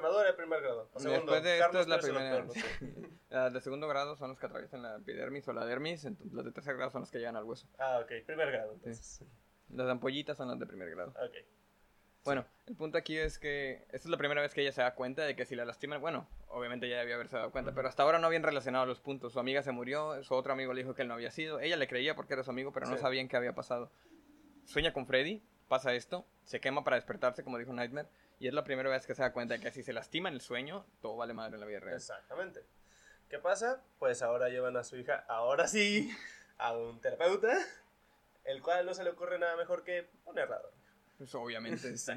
[SPEAKER 3] Quemadura de primer grado. O segundo,
[SPEAKER 2] Después de esto es la primera. Las de segundo grado son los que atraviesan la epidermis o la dermis, entonces las de tercer grado son las que llegan al hueso.
[SPEAKER 3] Ah, ok, primer grado, entonces.
[SPEAKER 2] Las ampollitas son las de primer grado.
[SPEAKER 3] Ok.
[SPEAKER 2] Bueno, el punto aquí es que esta es la primera vez que ella se da cuenta de que si la lastiman, bueno, obviamente ya debía haberse dado cuenta, pero hasta ahora no habían relacionado los puntos. Su amiga se murió, su otro amigo le dijo que él no había sido, ella le creía porque era su amigo, pero no
[SPEAKER 3] Sí.
[SPEAKER 2] sabían qué había pasado. Sueña con Freddy, pasa esto, se quema para despertarse, como dijo Nightmare, y es la primera vez que se da cuenta de que si se lastima en el sueño, todo vale madre en la vida real.
[SPEAKER 3] Exactamente. ¿Qué pasa? Pues ahora llevan a su hija, ahora sí, a un terapeuta, el cual no se le ocurre nada mejor que errado.
[SPEAKER 2] Pues obviamente, sí.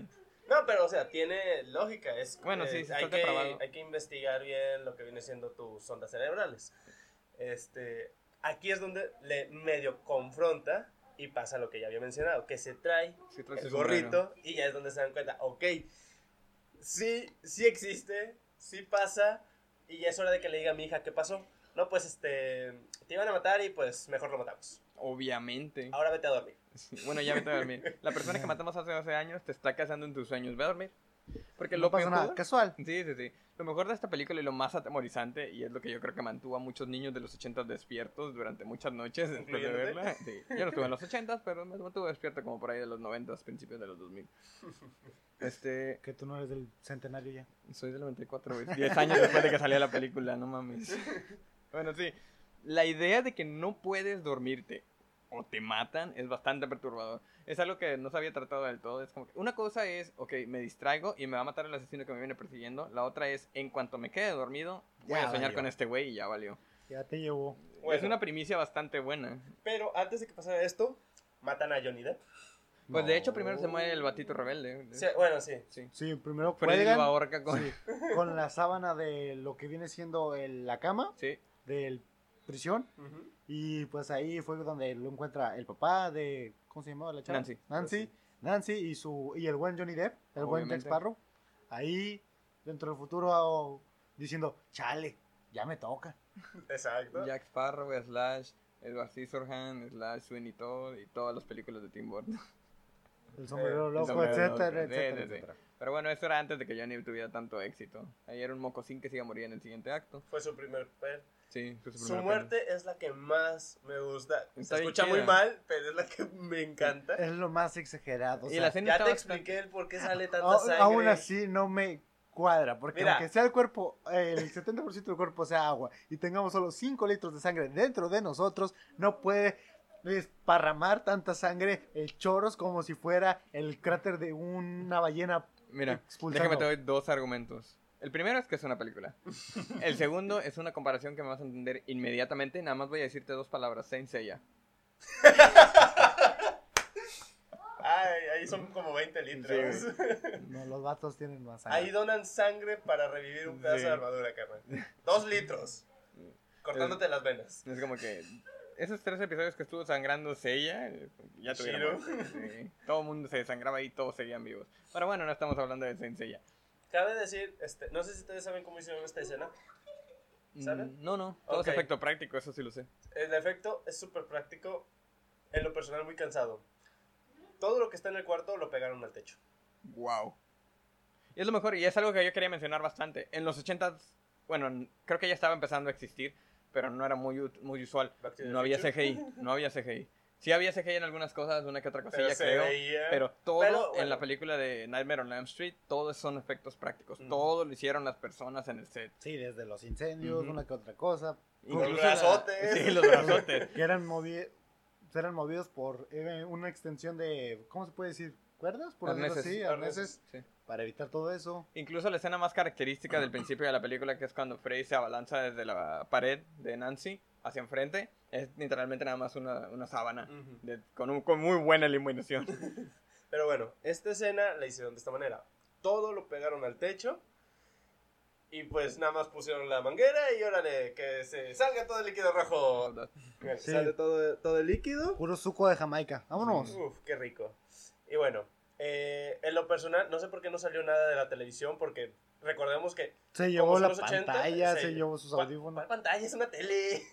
[SPEAKER 3] No, pero o sea, tiene lógica. Es,
[SPEAKER 2] Bueno, sí,
[SPEAKER 3] eh,
[SPEAKER 2] sí,
[SPEAKER 3] hay, que, hay que investigar bien lo que viene siendo tus ondas cerebrales. Este, aquí es donde le medio confronta y pasa lo que ya había mencionado, que se trae
[SPEAKER 2] Sí, traes
[SPEAKER 3] el gorrito y ya es donde se dan cuenta, ok, sí, sí existe, sí pasa y ya es hora de que le diga a mi hija qué pasó. No, pues este, te iban a matar y pues mejor lo matamos.
[SPEAKER 2] Obviamente.
[SPEAKER 3] Ahora vete a dormir.
[SPEAKER 2] Sí, Bueno, ya vete a dormir. La persona que matamos hace 12 años te está cazando en tus sueños. Ve a dormir. Porque
[SPEAKER 1] No
[SPEAKER 2] lo
[SPEAKER 1] pasa nada,
[SPEAKER 2] mejor-
[SPEAKER 1] casual.
[SPEAKER 2] Sí, sí, sí. Lo mejor de esta película y lo más atemorizante, y es lo que yo creo que mantuvo a muchos niños de los 80 despiertos durante muchas noches después de verla. Sí. Yo no estuve en los 80, pero me mantuve despierto como por ahí de los 90, principios de los 2000. Este,
[SPEAKER 1] Que tú no eres del centenario ya.
[SPEAKER 2] soy del 94, güey. 10 años después de que salió la película, no mames. Bueno, sí. La idea de que no puedes dormirte o te matan es bastante perturbador. Es algo que no se había tratado del todo. Es como que una cosa es, ok, me distraigo y me va a matar el asesino que me viene persiguiendo. La otra es, en cuanto me quede dormido, voy
[SPEAKER 1] Ya
[SPEAKER 2] a soñar
[SPEAKER 1] valió.
[SPEAKER 2] con este güey y ya valió.
[SPEAKER 1] Ya te llevó.
[SPEAKER 2] Es
[SPEAKER 3] Bueno.
[SPEAKER 2] una primicia bastante buena.
[SPEAKER 3] Pero antes de que pasara esto, matan a Johnny Depp.
[SPEAKER 2] Pues de hecho primero se muere el batito rebelde.
[SPEAKER 3] Sí, bueno, sí.
[SPEAKER 2] Sí.
[SPEAKER 1] Sí, primero cuelgan
[SPEAKER 2] lo ahorca con...
[SPEAKER 1] sí, con la sábana de lo que viene siendo el- la cama
[SPEAKER 2] Sí.
[SPEAKER 1] del prisión.
[SPEAKER 3] Ujú.
[SPEAKER 1] Y pues ahí fue donde lo encuentra el papá de. ¿Cómo se llamaba la chava?
[SPEAKER 2] Nancy.
[SPEAKER 1] Nancy. Nancy y, su, y el buen Johnny Depp, el buen Jack
[SPEAKER 2] Obviamente.
[SPEAKER 1] Sparrow. Ahí, dentro del futuro, diciendo: Chale, ya me toca.
[SPEAKER 3] Exacto.
[SPEAKER 2] Jack Sparrow, Slash, Edward Scissorhands, Slash, Sweeney Todd y todas las películas de Tim Burton.
[SPEAKER 1] El sombrero
[SPEAKER 3] el
[SPEAKER 1] loco, etcétera, etcétera.
[SPEAKER 2] Pero bueno, eso era antes de que Johnny tuviera tanto éxito. Ahí era un mocosín que se iba a morir en el siguiente acto.
[SPEAKER 3] Fue su primer papel.
[SPEAKER 2] Sí, fue su,
[SPEAKER 3] muerte es la que más me gusta.
[SPEAKER 2] Está
[SPEAKER 3] Se escucha muy mal, pero es la que me encanta.
[SPEAKER 1] Es lo más exagerado. o
[SPEAKER 2] Y
[SPEAKER 1] sea,
[SPEAKER 2] la escena
[SPEAKER 3] Ya te expliqué el por qué sale tanta
[SPEAKER 1] a-
[SPEAKER 3] sangre.
[SPEAKER 1] aún así no me cuadra, porque
[SPEAKER 3] Mira.
[SPEAKER 1] aunque sea el cuerpo, eh, el 70% del cuerpo sea agua y tengamos solo 5 litros de sangre dentro de nosotros, no puede desparramar tanta sangre el choros como si fuera el cráter de una ballena
[SPEAKER 2] Mira,
[SPEAKER 1] expulsando.
[SPEAKER 2] déjame te doy dos argumentos. El primero es que es una película. El segundo es una comparación que me vas a entender inmediatamente. Nada más voy a decirte dos palabras. Saint Seiya.
[SPEAKER 3] Ay, ahí son como 20 litros.
[SPEAKER 1] No, los vatos tienen más sangre.
[SPEAKER 3] ahí donan sangre para revivir un pedazo
[SPEAKER 2] Sí.
[SPEAKER 3] de armadura, carnal. Dos litros. Cortándote las venas.
[SPEAKER 2] Es como que esos tres episodios que estuvo sangrando Seiya, ya tuvieron. Sí, todo el mundo se desangraba y todos seguían vivos. Pero bueno, no estamos hablando de Saint Seiya.
[SPEAKER 3] Cabe decir, este, no sé si ustedes saben cómo hicieron esta escena. ¿Saben?
[SPEAKER 2] Mm, No, no, todo
[SPEAKER 3] Ok.
[SPEAKER 2] es efecto práctico, eso sí lo sé.
[SPEAKER 3] El efecto es súper práctico. En lo personal, muy cansado. Todo lo que está en el cuarto lo pegaron al techo.
[SPEAKER 2] Wow. Y es lo mejor, y es algo que yo quería mencionar bastante. En los 80 bueno, creo que ya estaba empezando a existir, pero no era muy, muy usual. No había. CGI, no había CGI. Sí había CGI en algunas cosas, una que otra cosilla
[SPEAKER 3] se
[SPEAKER 2] creo.
[SPEAKER 3] veía.
[SPEAKER 2] Pero todo
[SPEAKER 3] Pero,
[SPEAKER 2] en
[SPEAKER 3] bueno.
[SPEAKER 2] la película de Nightmare on Elm Street, todos son efectos prácticos.
[SPEAKER 3] Ujú.
[SPEAKER 2] Todo lo hicieron las personas en el set.
[SPEAKER 1] Sí, desde los incendios, una que otra cosa,
[SPEAKER 3] Los
[SPEAKER 2] la-
[SPEAKER 3] brazotes.
[SPEAKER 2] Sí, los brazotes.
[SPEAKER 1] que eran, movi eran movidos por eh, una extensión de, ¿cómo se puede decir? ¿Cuerdas? Por decirlo
[SPEAKER 2] Arneses.
[SPEAKER 1] así, arneses,
[SPEAKER 2] Sí.
[SPEAKER 1] Para evitar todo eso.
[SPEAKER 2] Incluso la escena más característica del principio de la película, que es cuando Freddy se abalanza desde la pared de Nancy hacia enfrente, es literalmente nada más una, una sábana de- con, un- con muy buena iluminación.
[SPEAKER 3] Pero bueno, esta escena la hicieron de esta manera. Todo lo pegaron al techo. Y pues nada más pusieron la manguera y órale, que se salga todo el líquido rojo.
[SPEAKER 1] Sí.
[SPEAKER 3] Sale todo, todo el líquido.
[SPEAKER 1] Puro suco de Jamaica. Vámonos.
[SPEAKER 3] Uf, qué rico. Y bueno, eh, en lo personal, no sé por qué no salió nada de la televisión, porque recordemos que...
[SPEAKER 1] Se llevó la
[SPEAKER 3] los 80,
[SPEAKER 1] pantalla, se llevó sus
[SPEAKER 3] ¿Cuál-
[SPEAKER 1] audífonos.
[SPEAKER 3] cuál pantalla? Es una tele.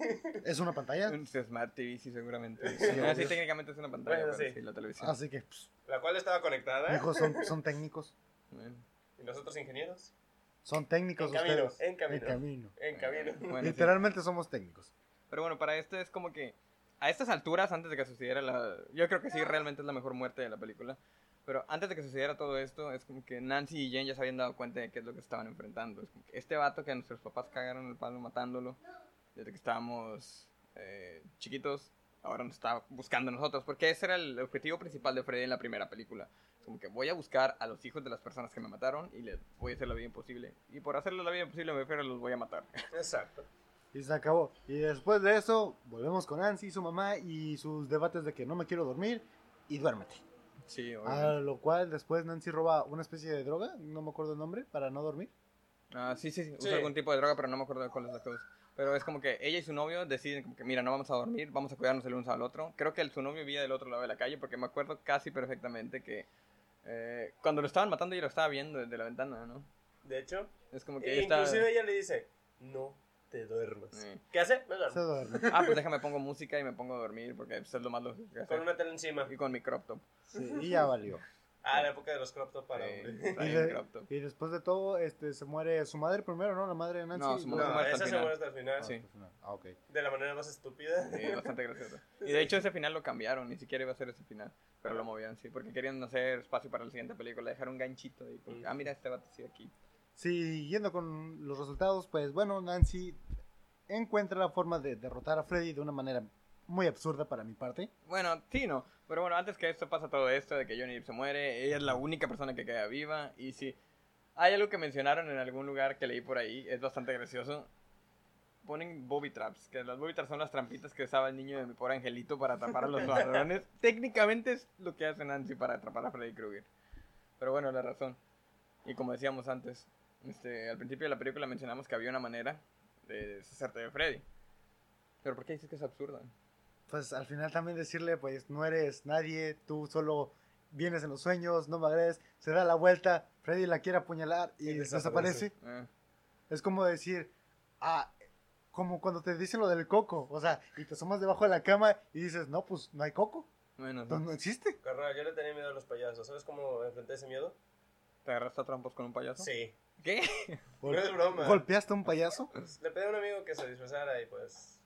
[SPEAKER 1] Es una pantalla.
[SPEAKER 2] Un Smart TV, sí, seguramente.
[SPEAKER 1] Sí,
[SPEAKER 2] No, sí,
[SPEAKER 1] obvio.
[SPEAKER 2] técnicamente es una pantalla,
[SPEAKER 3] Bueno,
[SPEAKER 2] pero
[SPEAKER 3] sí.
[SPEAKER 2] sí, la televisión.
[SPEAKER 1] Así que, pues,
[SPEAKER 3] La cual estaba conectada.
[SPEAKER 1] son, son técnicos.
[SPEAKER 2] Bueno,
[SPEAKER 3] Y nosotros ingenieros.
[SPEAKER 1] Son técnicos
[SPEAKER 3] En camino,
[SPEAKER 1] ustedes.
[SPEAKER 3] en camino.
[SPEAKER 1] camino.
[SPEAKER 3] En camino.
[SPEAKER 2] bueno, sí.
[SPEAKER 1] Literalmente somos técnicos.
[SPEAKER 2] Pero bueno, para esto es como que a estas alturas, antes de que sucediera la... Yo creo que sí, realmente es la mejor muerte de la película. Pero antes de que sucediera todo esto, es como que Nancy y Jen ya se habían dado cuenta de qué es lo que estaban enfrentando. Es como que este vato que nuestros papás cagaron el palo matándolo desde que estábamos eh, chiquitos, ahora nos está buscando a nosotros. Porque ese era el objetivo principal de Freddy en la primera película. Es como que voy a buscar a los hijos de las personas que me mataron y les voy a hacer la vida imposible. Y por hacerles la vida imposible me refiero a los voy a matar.
[SPEAKER 3] Exacto.
[SPEAKER 1] Y se acabó. Y después de eso, volvemos con Nancy, su mamá y sus debates de que no me quiero dormir y duérmete.
[SPEAKER 2] Sí,
[SPEAKER 1] A
[SPEAKER 2] obviamente.
[SPEAKER 1] lo cual después Nancy roba una especie de droga, no me acuerdo el nombre, para no dormir.
[SPEAKER 2] Ah, sí, sí, sí,
[SPEAKER 3] Sí.
[SPEAKER 2] usa algún tipo de droga, pero no me acuerdo de cuál es la cosa. Pero es como que ella y su novio deciden como que, mira, no vamos a dormir, vamos a cuidarnos el uno al otro. Creo que el, su novio vivía del otro lado de la calle, porque me acuerdo casi perfectamente que eh, cuando lo estaban matando yo lo estaba viendo desde la ventana, ¿no?
[SPEAKER 3] De hecho,
[SPEAKER 2] Es como que ella está...
[SPEAKER 3] inclusive ella le dice, no te duermas.
[SPEAKER 2] Sí.
[SPEAKER 3] ¿Qué hace? Me
[SPEAKER 1] Se
[SPEAKER 3] duermo.
[SPEAKER 1] duerme.
[SPEAKER 2] Ah, pues déjame pongo música y me pongo a dormir, porque pues, es lo más lógico que
[SPEAKER 3] Con una tele encima.
[SPEAKER 2] Y con mi crop top.
[SPEAKER 1] Sí, y ya valió.
[SPEAKER 3] Ah, la época de los crop top para
[SPEAKER 2] Sí,
[SPEAKER 3] hombres.
[SPEAKER 1] Y,
[SPEAKER 2] bien
[SPEAKER 1] de-
[SPEAKER 2] crop top.
[SPEAKER 1] y después de todo, este, se muere su madre primero, ¿no? La madre de Nancy.
[SPEAKER 2] No, su
[SPEAKER 3] No,
[SPEAKER 2] hasta
[SPEAKER 3] esa
[SPEAKER 2] el
[SPEAKER 3] se muere hasta el final.
[SPEAKER 2] Sí.
[SPEAKER 1] Ah, ok.
[SPEAKER 3] De la manera más estúpida.
[SPEAKER 2] Sí, bastante gracioso. Y de hecho ese final lo cambiaron, ni siquiera iba a ser ese final. Pero lo movieron, sí, porque querían hacer espacio para la siguiente película, dejar un ganchito ahí. porque, ah, mira, este vato sí aquí.
[SPEAKER 1] Siguiendo con los resultados, pues bueno, Nancy encuentra la forma de derrotar a Freddy de una manera muy absurda para mi parte.
[SPEAKER 2] Bueno, sí, no. Pero bueno, antes que esto pasa todo esto de que Johnny Depp se muere, ella es la única persona que queda viva. Y sí, hay algo que mencionaron en algún lugar que leí por ahí, es bastante gracioso. Ponen bobby traps, que las bobby traps son las trampitas que usaba el niño de mi pobre angelito para atrapar a los ladrones. Técnicamente es lo que hace Nancy para atrapar a Freddy Krueger. Pero bueno, la razón. Y como decíamos antes, este, al principio de la película mencionamos que había una manera de deshacerte de Freddy. Pero ¿por qué dices que es absurdo?
[SPEAKER 1] Pues al final también decirle, pues no eres nadie, tú solo vienes en los sueños, no me agredes, se da la vuelta, Freddy la quiere apuñalar y,
[SPEAKER 3] Y
[SPEAKER 1] desaparece.
[SPEAKER 3] desaparece.
[SPEAKER 2] Eh,
[SPEAKER 1] Es como decir, ah, como cuando te dicen lo del coco, o sea, y te asomas debajo de la cama y dices, no, pues no hay coco,
[SPEAKER 2] bueno,
[SPEAKER 1] no, no existe.
[SPEAKER 3] Carnal, yo le tenía miedo a los payasos. ¿Sabes cómo enfrenté ese miedo?
[SPEAKER 2] ¿te agarraste a trampos con un payaso?
[SPEAKER 3] Sí.
[SPEAKER 2] ¿Qué?
[SPEAKER 3] No es broma.
[SPEAKER 1] ¿Golpeaste a un payaso?
[SPEAKER 3] Le pedí a un amigo que se disfrazara y pues...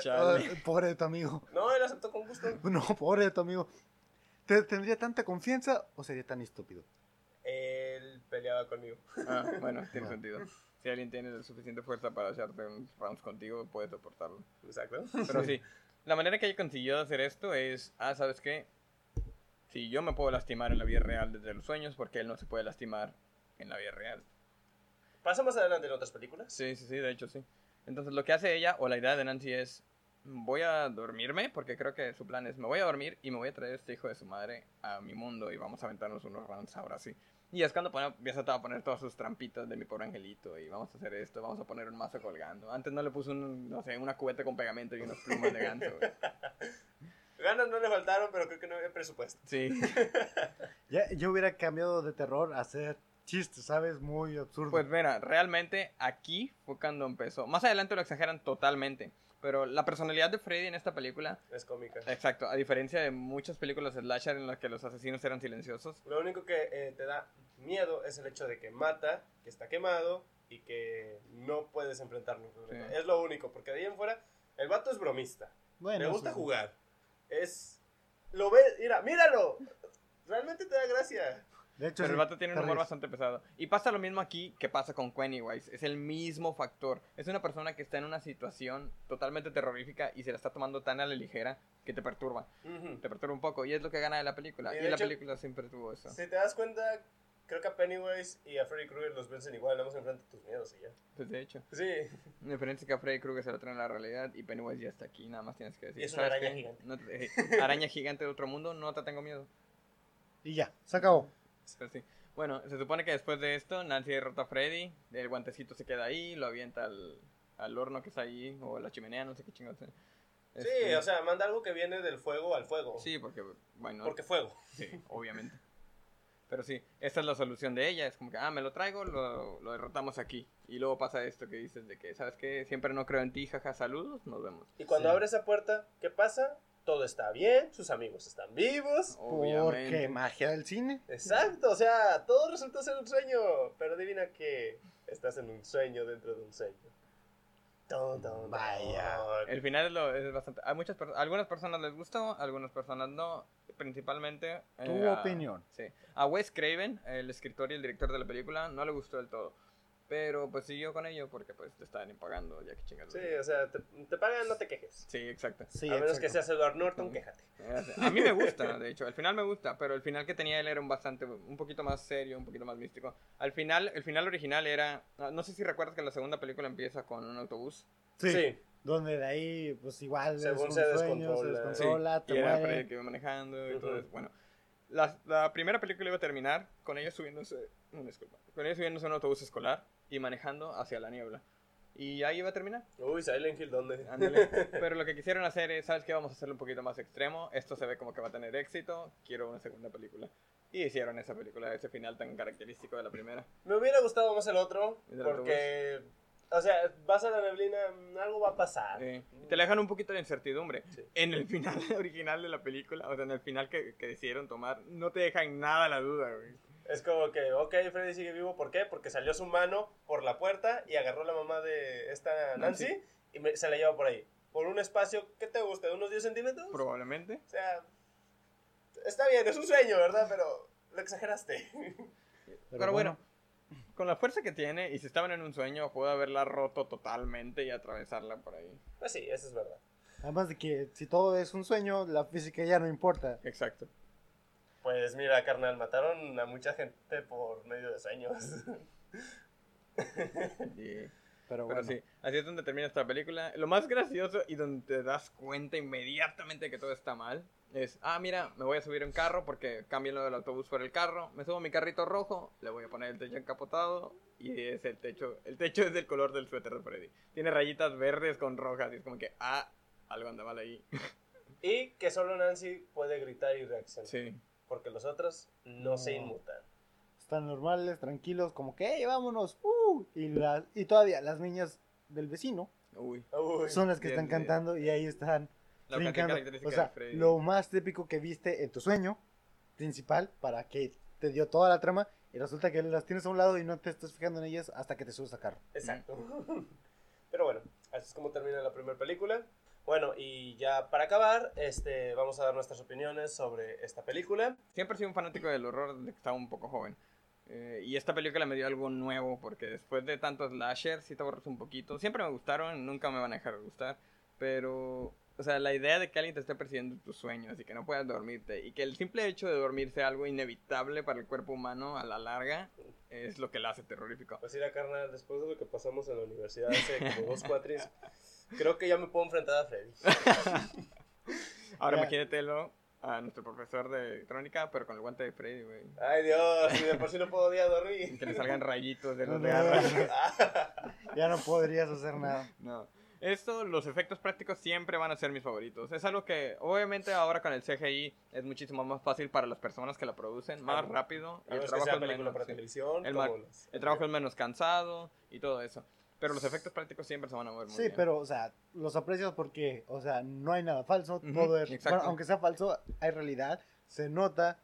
[SPEAKER 2] Chale.
[SPEAKER 1] Ah, pobre de tu amigo.
[SPEAKER 3] No, él aceptó con gusto.
[SPEAKER 1] No, pobre de tu amigo. ¿Te tendría tanta confianza o sería tan estúpido?
[SPEAKER 3] Él peleaba conmigo.
[SPEAKER 2] Ah, bueno, tiene
[SPEAKER 1] No.
[SPEAKER 2] sentido. Si alguien tiene la suficiente fuerza para echarte unos rounds contigo, puede soportarlo.
[SPEAKER 3] Exacto.
[SPEAKER 2] Pero sí, la manera que ella consiguió hacer esto es, ah, ¿sabes qué? Si yo me puedo lastimar en la vida real desde los sueños, porque él no se puede lastimar en la vida real.
[SPEAKER 3] ¿Pasa más adelante en otras películas?
[SPEAKER 2] Sí, sí, sí, de hecho sí. Entonces lo que hace ella, o la idea de Nancy es, voy a dormirme, porque creo que su plan es, me voy a dormir y me voy a traer este hijo de su madre a mi mundo y vamos a aventarnos unos rounds ahora sí. Y es cuando pone- empieza a poner todas sus trampitas de mi pobre angelito y vamos a hacer esto, vamos a poner un mazo colgando. Antes no le puso un, no sé, una cubeta con pegamento y unas plumas de ganso.
[SPEAKER 3] Ganas no le faltaron, pero creo que no había presupuesto.
[SPEAKER 2] Sí.
[SPEAKER 1] Ya, yo hubiera cambiado de terror a hacer chistes, ¿sabes? Muy absurdo.
[SPEAKER 2] Pues mira, realmente aquí fue cuando empezó. Más adelante lo exageran totalmente. Pero la personalidad de Freddy en esta película
[SPEAKER 3] Es cómica.
[SPEAKER 2] Exacto, a diferencia de muchas películas slasher en las que los asesinos eran silenciosos.
[SPEAKER 3] Lo único que eh, te da miedo es el hecho de que mata, que está quemado y que no puedes enfrentarlo.
[SPEAKER 2] Sí.
[SPEAKER 3] Es lo único, porque de ahí en fuera, el vato es bromista.
[SPEAKER 1] bueno,
[SPEAKER 3] le gusta
[SPEAKER 1] sí.
[SPEAKER 3] jugar. Es. Lo ves, mira, míralo. Realmente te da gracia.
[SPEAKER 1] De hecho,
[SPEAKER 2] Pero el
[SPEAKER 1] sí,
[SPEAKER 2] vato tiene un humor
[SPEAKER 1] ríes.
[SPEAKER 2] bastante pesado. Y pasa lo mismo aquí que pasa con Pennywise. Es el mismo factor. Es una persona que está en una situación totalmente terrorífica y se la está tomando tan a la ligera que te perturba.
[SPEAKER 3] Ujú.
[SPEAKER 2] Te perturba un poco. Y es lo que gana de la película.
[SPEAKER 3] Y
[SPEAKER 2] Y, la
[SPEAKER 3] hecho-
[SPEAKER 2] película siempre tuvo eso.
[SPEAKER 3] Si te das cuenta, creo que a Pennywise y a Freddy Krueger los vencen igual, nada más enfrenta tus miedos y ya.
[SPEAKER 2] Pues de hecho.
[SPEAKER 3] Sí,
[SPEAKER 2] La diferencia es que a Freddy Krueger se lo trae en la realidad y Pennywise ya está aquí. Nada más tienes que decir.
[SPEAKER 3] Y es una
[SPEAKER 2] "¿Sabes
[SPEAKER 3] araña
[SPEAKER 2] qué?
[SPEAKER 3] gigante".
[SPEAKER 2] No te- eh, araña gigante de otro mundo, no te tengo miedo.
[SPEAKER 1] Y ya, se acabó.
[SPEAKER 2] Pero sí. Bueno, se supone que después de esto, Nancy derrota a Freddy, el guantecito se queda ahí, lo avienta al, al horno que está ahí, o a la chimenea, no sé qué chingados.
[SPEAKER 3] sí,
[SPEAKER 2] Este,
[SPEAKER 3] o sea, manda algo que viene del fuego al fuego.
[SPEAKER 2] Sí, porque, bueno,
[SPEAKER 3] Porque fuego.
[SPEAKER 2] sí, obviamente. Pero sí, esta es la solución de ella, es como que, ah, me lo traigo, lo, lo derrotamos aquí. Y luego pasa esto que dices de que, ¿sabes qué? Siempre no creo en ti, jaja, saludos, nos vemos.
[SPEAKER 3] Y cuando
[SPEAKER 1] Sí.
[SPEAKER 3] abre esa puerta, ¿qué pasa? Todo está bien, sus amigos están vivos.
[SPEAKER 2] Obviamente.
[SPEAKER 1] Porque magia del cine.
[SPEAKER 3] Exacto, o sea, todo resultó ser un sueño. Pero adivina que estás en un sueño dentro de un sueño. Dun, dun.
[SPEAKER 1] Vaya.
[SPEAKER 2] El final es, lo- es bastante... A muchas personas, algunas personas les gustó, algunas personas no, principalmente...
[SPEAKER 1] Tu
[SPEAKER 2] eh, a-
[SPEAKER 1] opinión.
[SPEAKER 2] Sí. A Wes Craven, el escritor y el director de la película, no le gustó del todo. Pero pues siguió con ello porque pues te estaban pagando, ya que chingados.
[SPEAKER 3] Sí, o sea, te, te pagan, no te quejes.
[SPEAKER 2] Sí, exacto.
[SPEAKER 1] Sí,
[SPEAKER 3] a menos
[SPEAKER 1] exacto.
[SPEAKER 3] que seas Edward Norton, quéjate.
[SPEAKER 2] A mí me gusta, de hecho, el final me gusta, pero el final que tenía él era un bastante, un poquito más serio, un poquito más místico. Al final, el final original era, no no sé si recuerdas que la segunda película empieza con un autobús.
[SPEAKER 1] Sí.
[SPEAKER 3] Sí.
[SPEAKER 1] Donde de ahí, pues igual
[SPEAKER 3] Según se
[SPEAKER 1] sueño, se
[SPEAKER 3] descontrola.
[SPEAKER 1] descontrola,
[SPEAKER 2] y
[SPEAKER 1] te
[SPEAKER 2] era. Freddy que iba manejando y
[SPEAKER 3] Ujú.
[SPEAKER 2] todo eso. Bueno, la, la primera película iba a terminar con ellos subiéndose, no, disculpa, con ellos subiéndose a un autobús escolar y manejando hacia la niebla. Y ahí iba a terminar.
[SPEAKER 3] Uy, Silent Hill, ¿dónde?
[SPEAKER 2] Ándale. Pero lo que quisieron hacer es, ¿sabes qué? Vamos a hacerlo un poquito más extremo. Esto se ve como que va a tener éxito. Quiero una segunda película. Y hicieron esa película, ese final tan característico de la primera.
[SPEAKER 3] Me hubiera gustado más el otro,
[SPEAKER 2] ¿El del
[SPEAKER 3] porque, o sea, vas a la neblina, algo va a pasar.
[SPEAKER 2] Eh, te dejan un poquito de incertidumbre.
[SPEAKER 3] Sí.
[SPEAKER 2] En el final original de la película, o sea, en el final que, que decidieron tomar, no te dejan nada la duda, güey.
[SPEAKER 3] Es como que, ok, Freddy sigue vivo, ¿por qué? Porque salió su mano por la puerta y agarró la mamá de esta Nancy,
[SPEAKER 2] Nancy.
[SPEAKER 3] y me- se la lleva por ahí. Por un espacio, ¿qué te gusta? ¿De unos 10 centímetros?
[SPEAKER 2] Probablemente.
[SPEAKER 3] O sea, está bien, es un sueño, ¿verdad? Pero lo exageraste.
[SPEAKER 2] Pero, bueno, con la fuerza que tiene, y si estaban en un sueño, pudo haberla roto totalmente y atravesarla por ahí.
[SPEAKER 3] Pues sí, eso es verdad.
[SPEAKER 1] Además de que si todo es un sueño, la física ya no importa.
[SPEAKER 2] Exacto.
[SPEAKER 3] Pues mira, carnal, mataron a mucha gente por medio de sueños.
[SPEAKER 2] Y-
[SPEAKER 1] Pero
[SPEAKER 2] Pero
[SPEAKER 1] bueno,
[SPEAKER 2] sí, así es donde termina esta película. Lo más gracioso y donde te das cuenta inmediatamente que todo está mal es, ah, mira, me voy a subir a un carro porque cambian lo del autobús por el carro, me subo a mi carrito rojo, le voy a poner el techo encapotado y es el techo, el techo es del color del suéter de Freddy. Tiene rayitas verdes con rojas y es como que, ah, algo anda mal ahí.
[SPEAKER 3] y que solo Nancy puede gritar y reaccionar.
[SPEAKER 2] Sí.
[SPEAKER 3] Porque los otros no, se inmutan.
[SPEAKER 1] están normales, tranquilos, como que, hey, vámonos. ¡uh! Y, la- y todavía las niñas del vecino
[SPEAKER 2] Uy.
[SPEAKER 1] Son las que
[SPEAKER 2] bien,
[SPEAKER 1] están
[SPEAKER 2] bien.
[SPEAKER 1] cantando y ahí están
[SPEAKER 2] La
[SPEAKER 1] brincando. O sea, lo más típico que viste en tu sueño principal para que te dio toda la trama y resulta que las tienes a un lado y no te estás fijando en ellas hasta que te subes a carro.
[SPEAKER 3] Exacto. Pero bueno, así es como termina la primera película. Bueno, y ya para acabar, este, vamos a dar nuestras opiniones sobre esta película.
[SPEAKER 2] Siempre he sido un fanático del horror desde que estaba un poco joven. Eh, y esta película me dio algo nuevo porque después de tantos slasher sí te aburres un poquito. Siempre me gustaron, nunca me van a dejar de gustar. Pero, o sea, la idea de que alguien te esté persiguiendo en tus sueños y que no puedas dormirte y que el simple hecho de dormir sea algo inevitable para el cuerpo humano a la larga es lo que la hace terrorífico.
[SPEAKER 3] Pues ir carnal, después de lo que pasamos en la universidad hace como dos cuatris, creo que ya me puedo enfrentar a Freddy.
[SPEAKER 2] Ahora
[SPEAKER 1] Ya.
[SPEAKER 2] imagínatelo a nuestro profesor de electrónica, pero con el guante de Freddy, güey.
[SPEAKER 3] Ay Dios, y de por sí no puedo ya dormir.
[SPEAKER 2] Que le salgan rayitos de
[SPEAKER 1] No,
[SPEAKER 2] los
[SPEAKER 1] no,
[SPEAKER 2] garras.
[SPEAKER 1] ya no podrías hacer nada.
[SPEAKER 2] No. Esto, los efectos prácticos siempre van a ser mis favoritos. Es algo que, obviamente, ahora con el CGI es muchísimo más fácil para las personas que la producen, más
[SPEAKER 3] Claro.
[SPEAKER 2] rápido. Y trabajo, es menos, sí. el trabajo es menos cansado y todo eso. Pero los efectos prácticos siempre se van a ver muy
[SPEAKER 1] Sí,
[SPEAKER 2] bien.
[SPEAKER 1] pero, o sea, los aprecias porque, o sea, no hay nada falso,
[SPEAKER 2] Ujú,
[SPEAKER 1] todo es, bueno, aunque sea falso, hay realidad, se nota,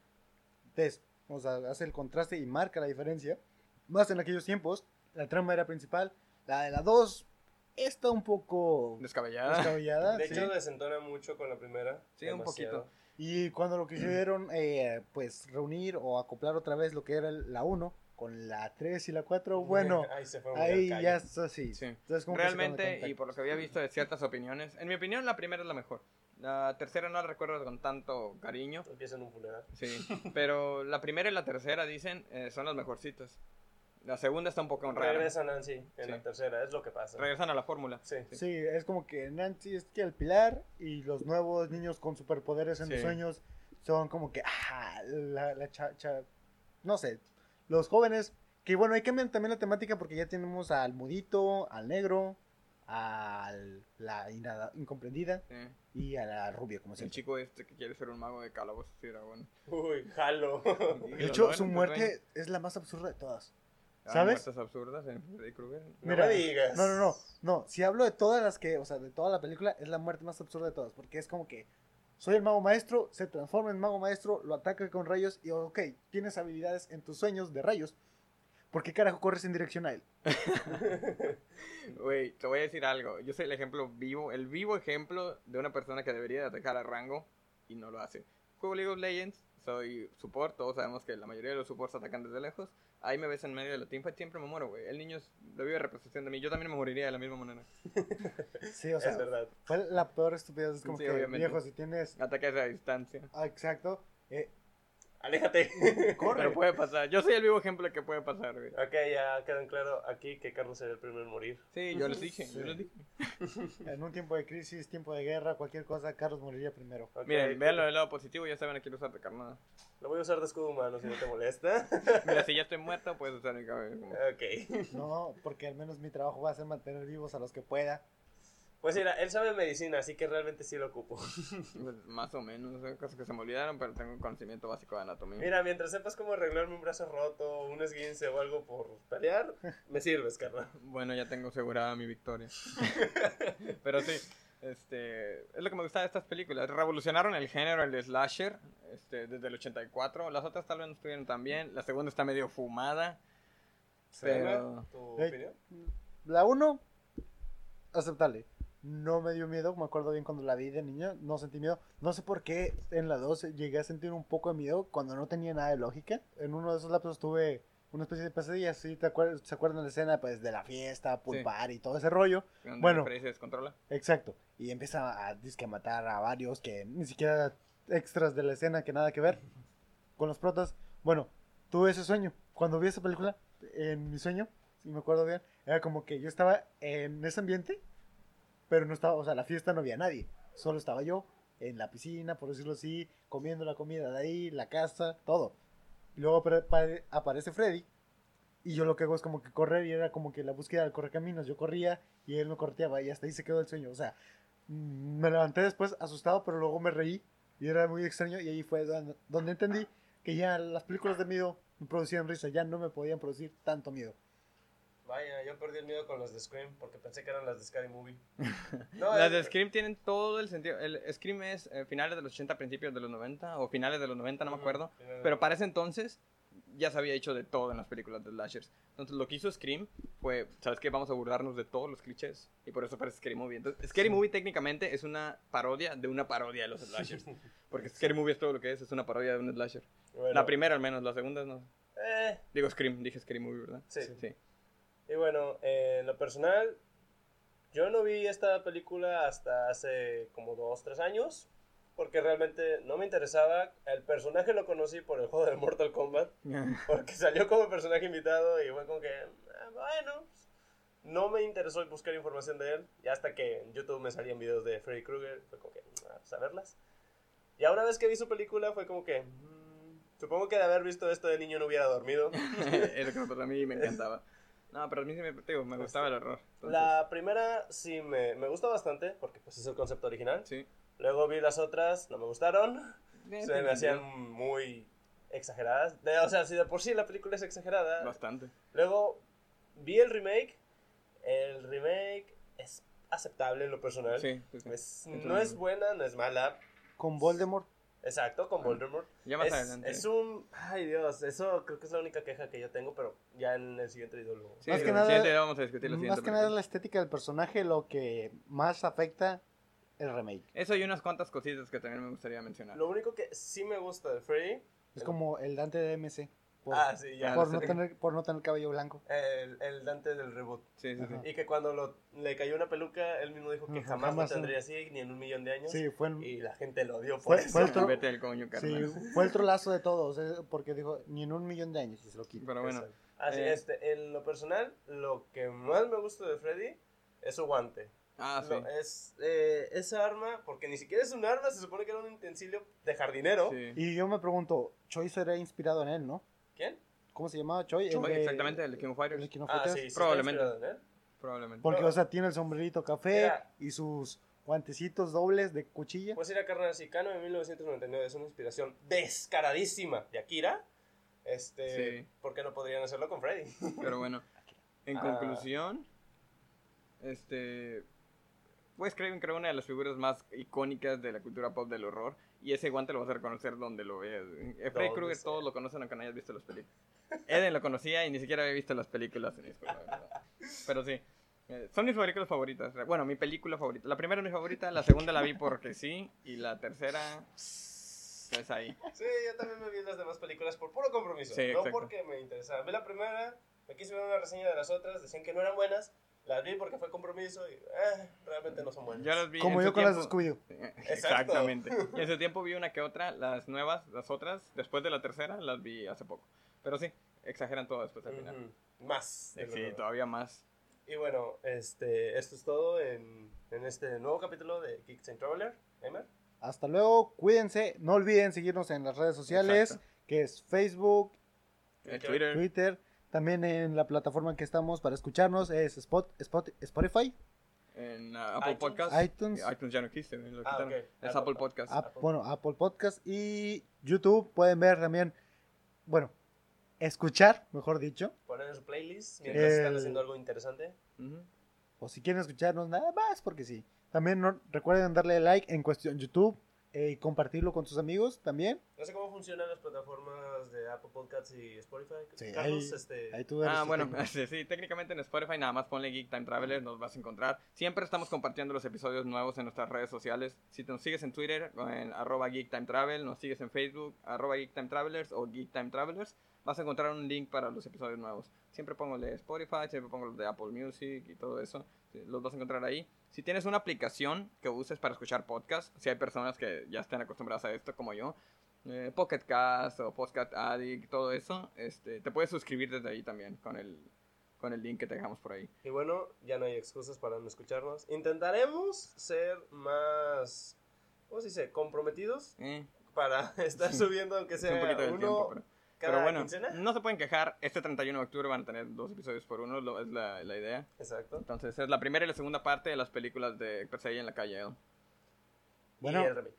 [SPEAKER 1] des- o sea, hace el contraste y marca la diferencia. Más en aquellos tiempos, la trama era principal, la de la 2 está un poco
[SPEAKER 2] Descabellada.
[SPEAKER 1] descabellada,
[SPEAKER 3] De
[SPEAKER 1] sí.
[SPEAKER 3] hecho, desentona mucho con la primera.
[SPEAKER 2] Sí, un
[SPEAKER 3] demasiado.
[SPEAKER 2] poquito.
[SPEAKER 1] y cuando lo quisieron, eh, pues, reunir o acoplar otra vez lo que era la 1 con la 3 y la 4, bueno,
[SPEAKER 3] ahí se fue muy
[SPEAKER 1] ahí ya es así.
[SPEAKER 2] Sí.
[SPEAKER 1] Entonces,
[SPEAKER 2] Realmente, y por lo que había visto de ciertas opiniones, en mi opinión la primera es la mejor. La tercera no la recuerdo con tanto cariño.
[SPEAKER 3] Empieza en un funeral.
[SPEAKER 2] Sí, pero la primera y la tercera dicen eh, son las mejorcitas. La segunda está un poco rara.
[SPEAKER 3] Regresa Nancy en
[SPEAKER 2] Sí.
[SPEAKER 3] la tercera, es lo que pasa.
[SPEAKER 2] Regresan a la fórmula.
[SPEAKER 3] Sí.
[SPEAKER 1] Sí, es como que Nancy es que el pilar y los nuevos niños con superpoderes en
[SPEAKER 2] Sí.
[SPEAKER 1] los sueños son como que, ah, la, la cha, cha- no sé, los jóvenes, que bueno, hay que cambiar también la temática porque ya tenemos al mudito, al negro, a la inada- incomprendida
[SPEAKER 2] Sí.
[SPEAKER 1] y a la rubia, como
[SPEAKER 2] El
[SPEAKER 1] siempre.
[SPEAKER 2] chico este que quiere ser un mago de calabozos y dragón.
[SPEAKER 3] Uy, jalo.
[SPEAKER 1] De hecho, su muerte es la más absurda de todas.
[SPEAKER 2] Ah,
[SPEAKER 1] ¿sabes?
[SPEAKER 2] Muertes absurdas en Freddy Krueger.
[SPEAKER 3] No
[SPEAKER 1] Mira,
[SPEAKER 3] me digas.
[SPEAKER 1] No, no, no, no, si hablo de todas las que, o sea, de toda la película, es la muerte más absurda de todas, porque es como que soy el mago maestro, se transforma en mago maestro, lo ataca con rayos y, ok, tienes habilidades en tus sueños de rayos, ¿por qué carajo corres en dirección a él?
[SPEAKER 2] Güey, te voy a decir algo. Yo soy el ejemplo vivo, el vivo ejemplo de una persona que debería de atacar a rango y no lo hace. Juego League of Legends, soy support, todos sabemos que la mayoría de los supports atacan desde lejos. Ahí me ves en medio de la teamfight, siempre me muero, güey. El niño es la viva representación de mí. Yo también me moriría de la misma manera.
[SPEAKER 1] Sí, o sea,
[SPEAKER 3] es verdad.
[SPEAKER 1] fue la peor estupidez, es como
[SPEAKER 2] Sí,
[SPEAKER 1] que,
[SPEAKER 2] obviamente.
[SPEAKER 1] viejo, si tienes,
[SPEAKER 2] Ataques a distancia.
[SPEAKER 1] ah, exacto, eh,
[SPEAKER 3] Aléjate.
[SPEAKER 1] corre.
[SPEAKER 2] Pero puede pasar. Yo soy el vivo ejemplo de que puede pasar, güey.
[SPEAKER 3] ok, ya quedan claro aquí que Carlos será el primero en morir.
[SPEAKER 2] Sí, yo les dije,
[SPEAKER 1] Sí.
[SPEAKER 2] yo les dije.
[SPEAKER 1] En un tiempo de crisis, tiempo de guerra, cualquier cosa, Carlos moriría primero.
[SPEAKER 3] Ok,
[SPEAKER 2] Miren, véanlo del lado positivo, ya saben a quién usar de carnada.
[SPEAKER 3] Lo voy a usar de escudo humano si no te molesta.
[SPEAKER 2] Mira, si ya estoy muerto, puedes usar mi cabello.
[SPEAKER 3] ok.
[SPEAKER 1] No, porque al menos mi trabajo va a ser mantener vivos a los que pueda.
[SPEAKER 3] Pues mira, él sabe medicina, así que realmente sí lo ocupo.
[SPEAKER 2] Pues, más o menos, hay cosas que se me olvidaron, pero tengo conocimiento básico de anatomía.
[SPEAKER 3] Mira, mientras sepas cómo arreglarme un brazo roto, un esguince o algo por pelear, me sirves, carnal.
[SPEAKER 2] Bueno, ya tengo asegurada mi victoria. Pero sí, este, es lo que me gusta de estas películas. Revolucionaron el género, el slasher, este, desde el 84. Las otras tal vez no estuvieron tan bien. La segunda está medio fumada. Pero...
[SPEAKER 3] ¿Tu opinión?
[SPEAKER 1] La 1, aceptable. No me dio miedo, me acuerdo bien cuando la vi de niña, no sentí miedo. No sé por qué en la 2 llegué a sentir un poco de miedo cuando no tenía nada de lógica. En uno de esos lapsos estuve una especie de pesadilla. ¿sí? ¿Te acuerdas, ¿Se acuerdan de la escena pues, de la fiesta,
[SPEAKER 2] Sí.
[SPEAKER 1] party y todo ese rollo?
[SPEAKER 2] Donde
[SPEAKER 1] Bueno.
[SPEAKER 2] Se descontrola.
[SPEAKER 1] Exacto. Y empieza a, disque a matar a varios que ni siquiera extras de la escena que nada que ver con los protas. Bueno, tuve ese sueño. Cuando vi esa película, en mi sueño, si me acuerdo bien, era como que yo estaba en ese ambiente, pero no estaba, o sea, la fiesta no había nadie. Solo estaba yo en la piscina, por decirlo así, comiendo la comida de ahí, la casa, todo. Luego apare- apare- aparece Freddy. Y yo lo que hago es como que correr y era como que la búsqueda del correcaminos. Yo corría y él me corteaba y hasta ahí se quedó el sueño. O sea, mm, me levanté después asustado, pero luego me reí y era muy extraño. Y ahí fue donde, donde entendí que ya las películas de miedo me producían risa, ya no me podían producir tanto miedo.
[SPEAKER 3] Vaya, yo perdí el miedo con las de Scream porque pensé que eran las de Scary Movie. No,
[SPEAKER 2] Las de Scream tienen todo el sentido. El Scream es eh, finales de los 80, principios de los 90, o finales de los 90, no me
[SPEAKER 3] Ujú,
[SPEAKER 2] acuerdo.
[SPEAKER 3] finales de-
[SPEAKER 2] Pero para ese entonces ya se había hecho de todo en las películas de slashers. Entonces lo que hizo Scream fue, ¿sabes qué? Vamos a burlarnos de todos los clichés. Y por eso parece Scary Movie. Entonces, Scary Movie técnicamente es una parodia de una parodia de los slashers. Porque Scary Movie es todo lo que es, es una parodia de un slasher.
[SPEAKER 3] Bueno,
[SPEAKER 2] La primera al menos, la segunda no.
[SPEAKER 3] eh,
[SPEAKER 2] Digo Scream, dije Scary Movie, ¿verdad?
[SPEAKER 3] Sí.
[SPEAKER 2] Sí.
[SPEAKER 3] Y bueno, eh, en lo personal, yo no vi esta película hasta hace como dos, tres años, porque realmente no me interesaba. El personaje lo conocí por el juego de Mortal Kombat, porque salió como personaje invitado y fue como que, ah, bueno, no me interesó buscar información de él. Y hasta que en YouTube me salían videos de Freddy Krueger, fue como que, ah, pues a verlas. Y una vez que vi su película, fue como que, mm, supongo que de haber visto esto de niño no hubiera dormido.
[SPEAKER 2] es lo que me pasó a mí y me encantaba. No, pero a mí sí me, digo, me gustaba el horror. Entonces,
[SPEAKER 3] La primera sí me, me gustó bastante, porque pues es el concepto original.
[SPEAKER 2] Sí.
[SPEAKER 3] Luego vi las otras, no me gustaron.
[SPEAKER 2] Eh,
[SPEAKER 3] Se me hacían muy exageradas. De- o sea, si de por sí la película es exagerada.
[SPEAKER 2] Bastante.
[SPEAKER 3] Luego vi el remake. El remake es aceptable en lo personal.
[SPEAKER 2] Sí, sí, sí.
[SPEAKER 3] Es- no es buena, no es mala.
[SPEAKER 1] Con Voldemort,
[SPEAKER 3] Exacto, con. Voldemort.
[SPEAKER 2] Ya más
[SPEAKER 3] es,
[SPEAKER 2] adelante.
[SPEAKER 3] es un... Ay Dios, eso creo que es la única queja que yo tengo, pero ya en el siguiente video lo...
[SPEAKER 2] Sí,
[SPEAKER 1] Más que nada-
[SPEAKER 2] siguiente vamos a discutir
[SPEAKER 1] más
[SPEAKER 2] siguiente
[SPEAKER 1] que nada es la estética del personaje lo que más afecta el remake.
[SPEAKER 2] Eso y unas cuantas cositas que también me gustaría mencionar.
[SPEAKER 3] Lo único que sí me gusta de Freddy...
[SPEAKER 1] Es como el Dante de MC. Por,
[SPEAKER 3] Ah, sí, ya.
[SPEAKER 1] por
[SPEAKER 2] lo
[SPEAKER 1] no tener, por no tener cabello blanco.
[SPEAKER 3] El, el Dante del reboot.
[SPEAKER 2] Sí, sí, sí.
[SPEAKER 1] Ajá.
[SPEAKER 3] Y que cuando lo, le cayó una peluca, él mismo dijo que jamás,
[SPEAKER 1] jamás,
[SPEAKER 3] lo tendría así, ni en un millón de años.
[SPEAKER 1] Sí, fue, el-
[SPEAKER 3] Y la gente lo odió por
[SPEAKER 1] Fue-
[SPEAKER 3] eso.
[SPEAKER 1] fue el tro-
[SPEAKER 2] Vete del coño,
[SPEAKER 1] fue el trolazo de todos, eh, porque dijo ni en un millón de años y se lo quita.
[SPEAKER 2] Pero bueno.
[SPEAKER 3] Así,
[SPEAKER 2] eh.
[SPEAKER 3] este, en lo personal, lo que más me gusta de Freddy es su guante.
[SPEAKER 2] ah, sí.
[SPEAKER 3] Es eh, esa arma, porque ni siquiera es un arma, se supone que era un utensilio de jardinero.
[SPEAKER 2] sí.
[SPEAKER 1] Y yo me pregunto, Choi será inspirado en él, ¿no?
[SPEAKER 3] ¿Quién?
[SPEAKER 1] ¿Cómo se llamaba Choi? El
[SPEAKER 2] Choi,
[SPEAKER 1] de-
[SPEAKER 2] exactamente, el de King of Fighters.
[SPEAKER 1] el de King of
[SPEAKER 3] Ah,
[SPEAKER 1] Fighters.
[SPEAKER 3] sí, sí
[SPEAKER 2] Probablemente. Probablemente.
[SPEAKER 1] Porque, o sea, tiene el sombrerito café y sus guantecitos dobles de cuchilla.
[SPEAKER 3] Pues era carnal Sicano en 1999, es una inspiración descaradísima de Akira. Este,
[SPEAKER 2] Sí.
[SPEAKER 3] ¿Por qué no podrían hacerlo con Freddy?
[SPEAKER 2] Pero bueno, en
[SPEAKER 3] Ah.
[SPEAKER 2] conclusión, este. Pues Craven creo una de las figuras más icónicas de la cultura pop del horror. Y ese guante lo vas a reconocer donde lo veas. Freddy Krueger todos lo conocen aunque no hayas visto las películas. Eden lo conocía y ni siquiera había visto las películas en escuela, ¿verdad? Pero sí. eh, son mis películas favoritas. Bueno, mi película favorita. La primera es mi favorita, la segunda la vi porque sí. Y la tercera es ahí.
[SPEAKER 3] Sí, yo también me vi las demás películas por puro compromiso.
[SPEAKER 2] Sí,
[SPEAKER 3] no porque me interesaba. Vi la primera, me quise ver una reseña de las otras, decían que no eran buenas. Las vi porque fue compromiso y eh, realmente no son buenas.
[SPEAKER 2] Yo las vi
[SPEAKER 1] Como yo
[SPEAKER 2] su
[SPEAKER 1] con las de
[SPEAKER 2] tiempo-
[SPEAKER 1] Scooby-Doo.
[SPEAKER 2] Exactamente. Y en ese tiempo vi una que otra, las nuevas, las otras, después de la tercera, las vi hace poco. Pero sí, exageran todo después al final.
[SPEAKER 3] Ujú, Más.
[SPEAKER 2] Sí,
[SPEAKER 3] luego.
[SPEAKER 2] todavía más.
[SPEAKER 3] Y bueno, este, esto es todo en, en este nuevo capítulo de Geeks and Traveler. Emer.
[SPEAKER 1] Hasta luego, cuídense. No olviden seguirnos en las redes sociales,
[SPEAKER 2] Exacto.
[SPEAKER 1] que es Facebook,
[SPEAKER 3] Twitter.
[SPEAKER 2] Twitter,
[SPEAKER 1] Twitter. También en la plataforma en que estamos para escucharnos es Spot, Spot- Spotify,
[SPEAKER 2] en uh, Apple
[SPEAKER 3] iTunes.
[SPEAKER 2] Podcast.
[SPEAKER 1] iTunes.
[SPEAKER 2] iTunes ya no existe, lo
[SPEAKER 3] Ah.
[SPEAKER 2] Es
[SPEAKER 3] Apple
[SPEAKER 2] Apple
[SPEAKER 3] Pod-
[SPEAKER 2] Podcast.
[SPEAKER 3] Apple.
[SPEAKER 1] bueno, Apple Podcast y YouTube. Pueden ver también, bueno, escuchar, mejor dicho.
[SPEAKER 3] Ponen en su playlist mientras
[SPEAKER 1] El-
[SPEAKER 3] están haciendo algo interesante.
[SPEAKER 1] O si quieren escucharnos nada más, porque sí. También no- recuerden darle like en cuestión YouTube, eh, y compartirlo con tus amigos también.
[SPEAKER 3] No sé cómo funcionan las plataformas de Apple Podcasts y Spotify.
[SPEAKER 1] Sí,
[SPEAKER 3] Carlos,
[SPEAKER 1] ahí-
[SPEAKER 3] este,
[SPEAKER 1] Ahí tú eres
[SPEAKER 2] Ah,
[SPEAKER 1] el
[SPEAKER 2] bueno, sí, sí, técnicamente en Spotify nada más ponle Geek Time Traveler, nos vas a encontrar. Siempre estamos compartiendo los episodios nuevos en nuestras redes sociales. Si te nos sigues en Twitter, en arroba Geek Time Travel, nos sigues en Facebook, arroba Geek Time Travelers o Geek Time Travelers, vas a encontrar un link para los episodios nuevos. Siempre pongo el de Spotify, siempre pongo los de Apple Music y todo eso. Sí, Los vas a encontrar ahí. Si tienes una aplicación que uses para escuchar podcasts, si hay personas que ya estén acostumbradas a esto como yo, eh, Pocket Cast o Podcast Addict, todo eso, este, te puedes suscribir desde ahí también con el, con el link que te dejamos por ahí.
[SPEAKER 3] Y bueno, ya no hay excusas para no escucharnos. Intentaremos ser más, ¿cómo se dice? Comprometidos
[SPEAKER 2] Eh,
[SPEAKER 3] para estar subiendo aunque sea
[SPEAKER 2] un poquito del
[SPEAKER 3] uno
[SPEAKER 2] tiempo, pero,
[SPEAKER 3] cada
[SPEAKER 2] pero bueno,
[SPEAKER 3] quincena.
[SPEAKER 2] no se pueden quejar. Este 31 de octubre van a tener dos episodios por uno, lo- es la, la idea.
[SPEAKER 3] Exacto.
[SPEAKER 2] Entonces es la primera y la segunda parte de las películas de Perseguir en la calle. ¿no?
[SPEAKER 1] Bueno.
[SPEAKER 3] Y el remake.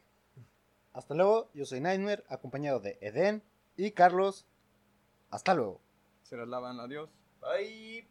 [SPEAKER 1] Hasta luego, yo soy Nightmare, acompañado de Eden y Carlos. Hasta luego.
[SPEAKER 2] Se las lavan, adiós.
[SPEAKER 3] Bye.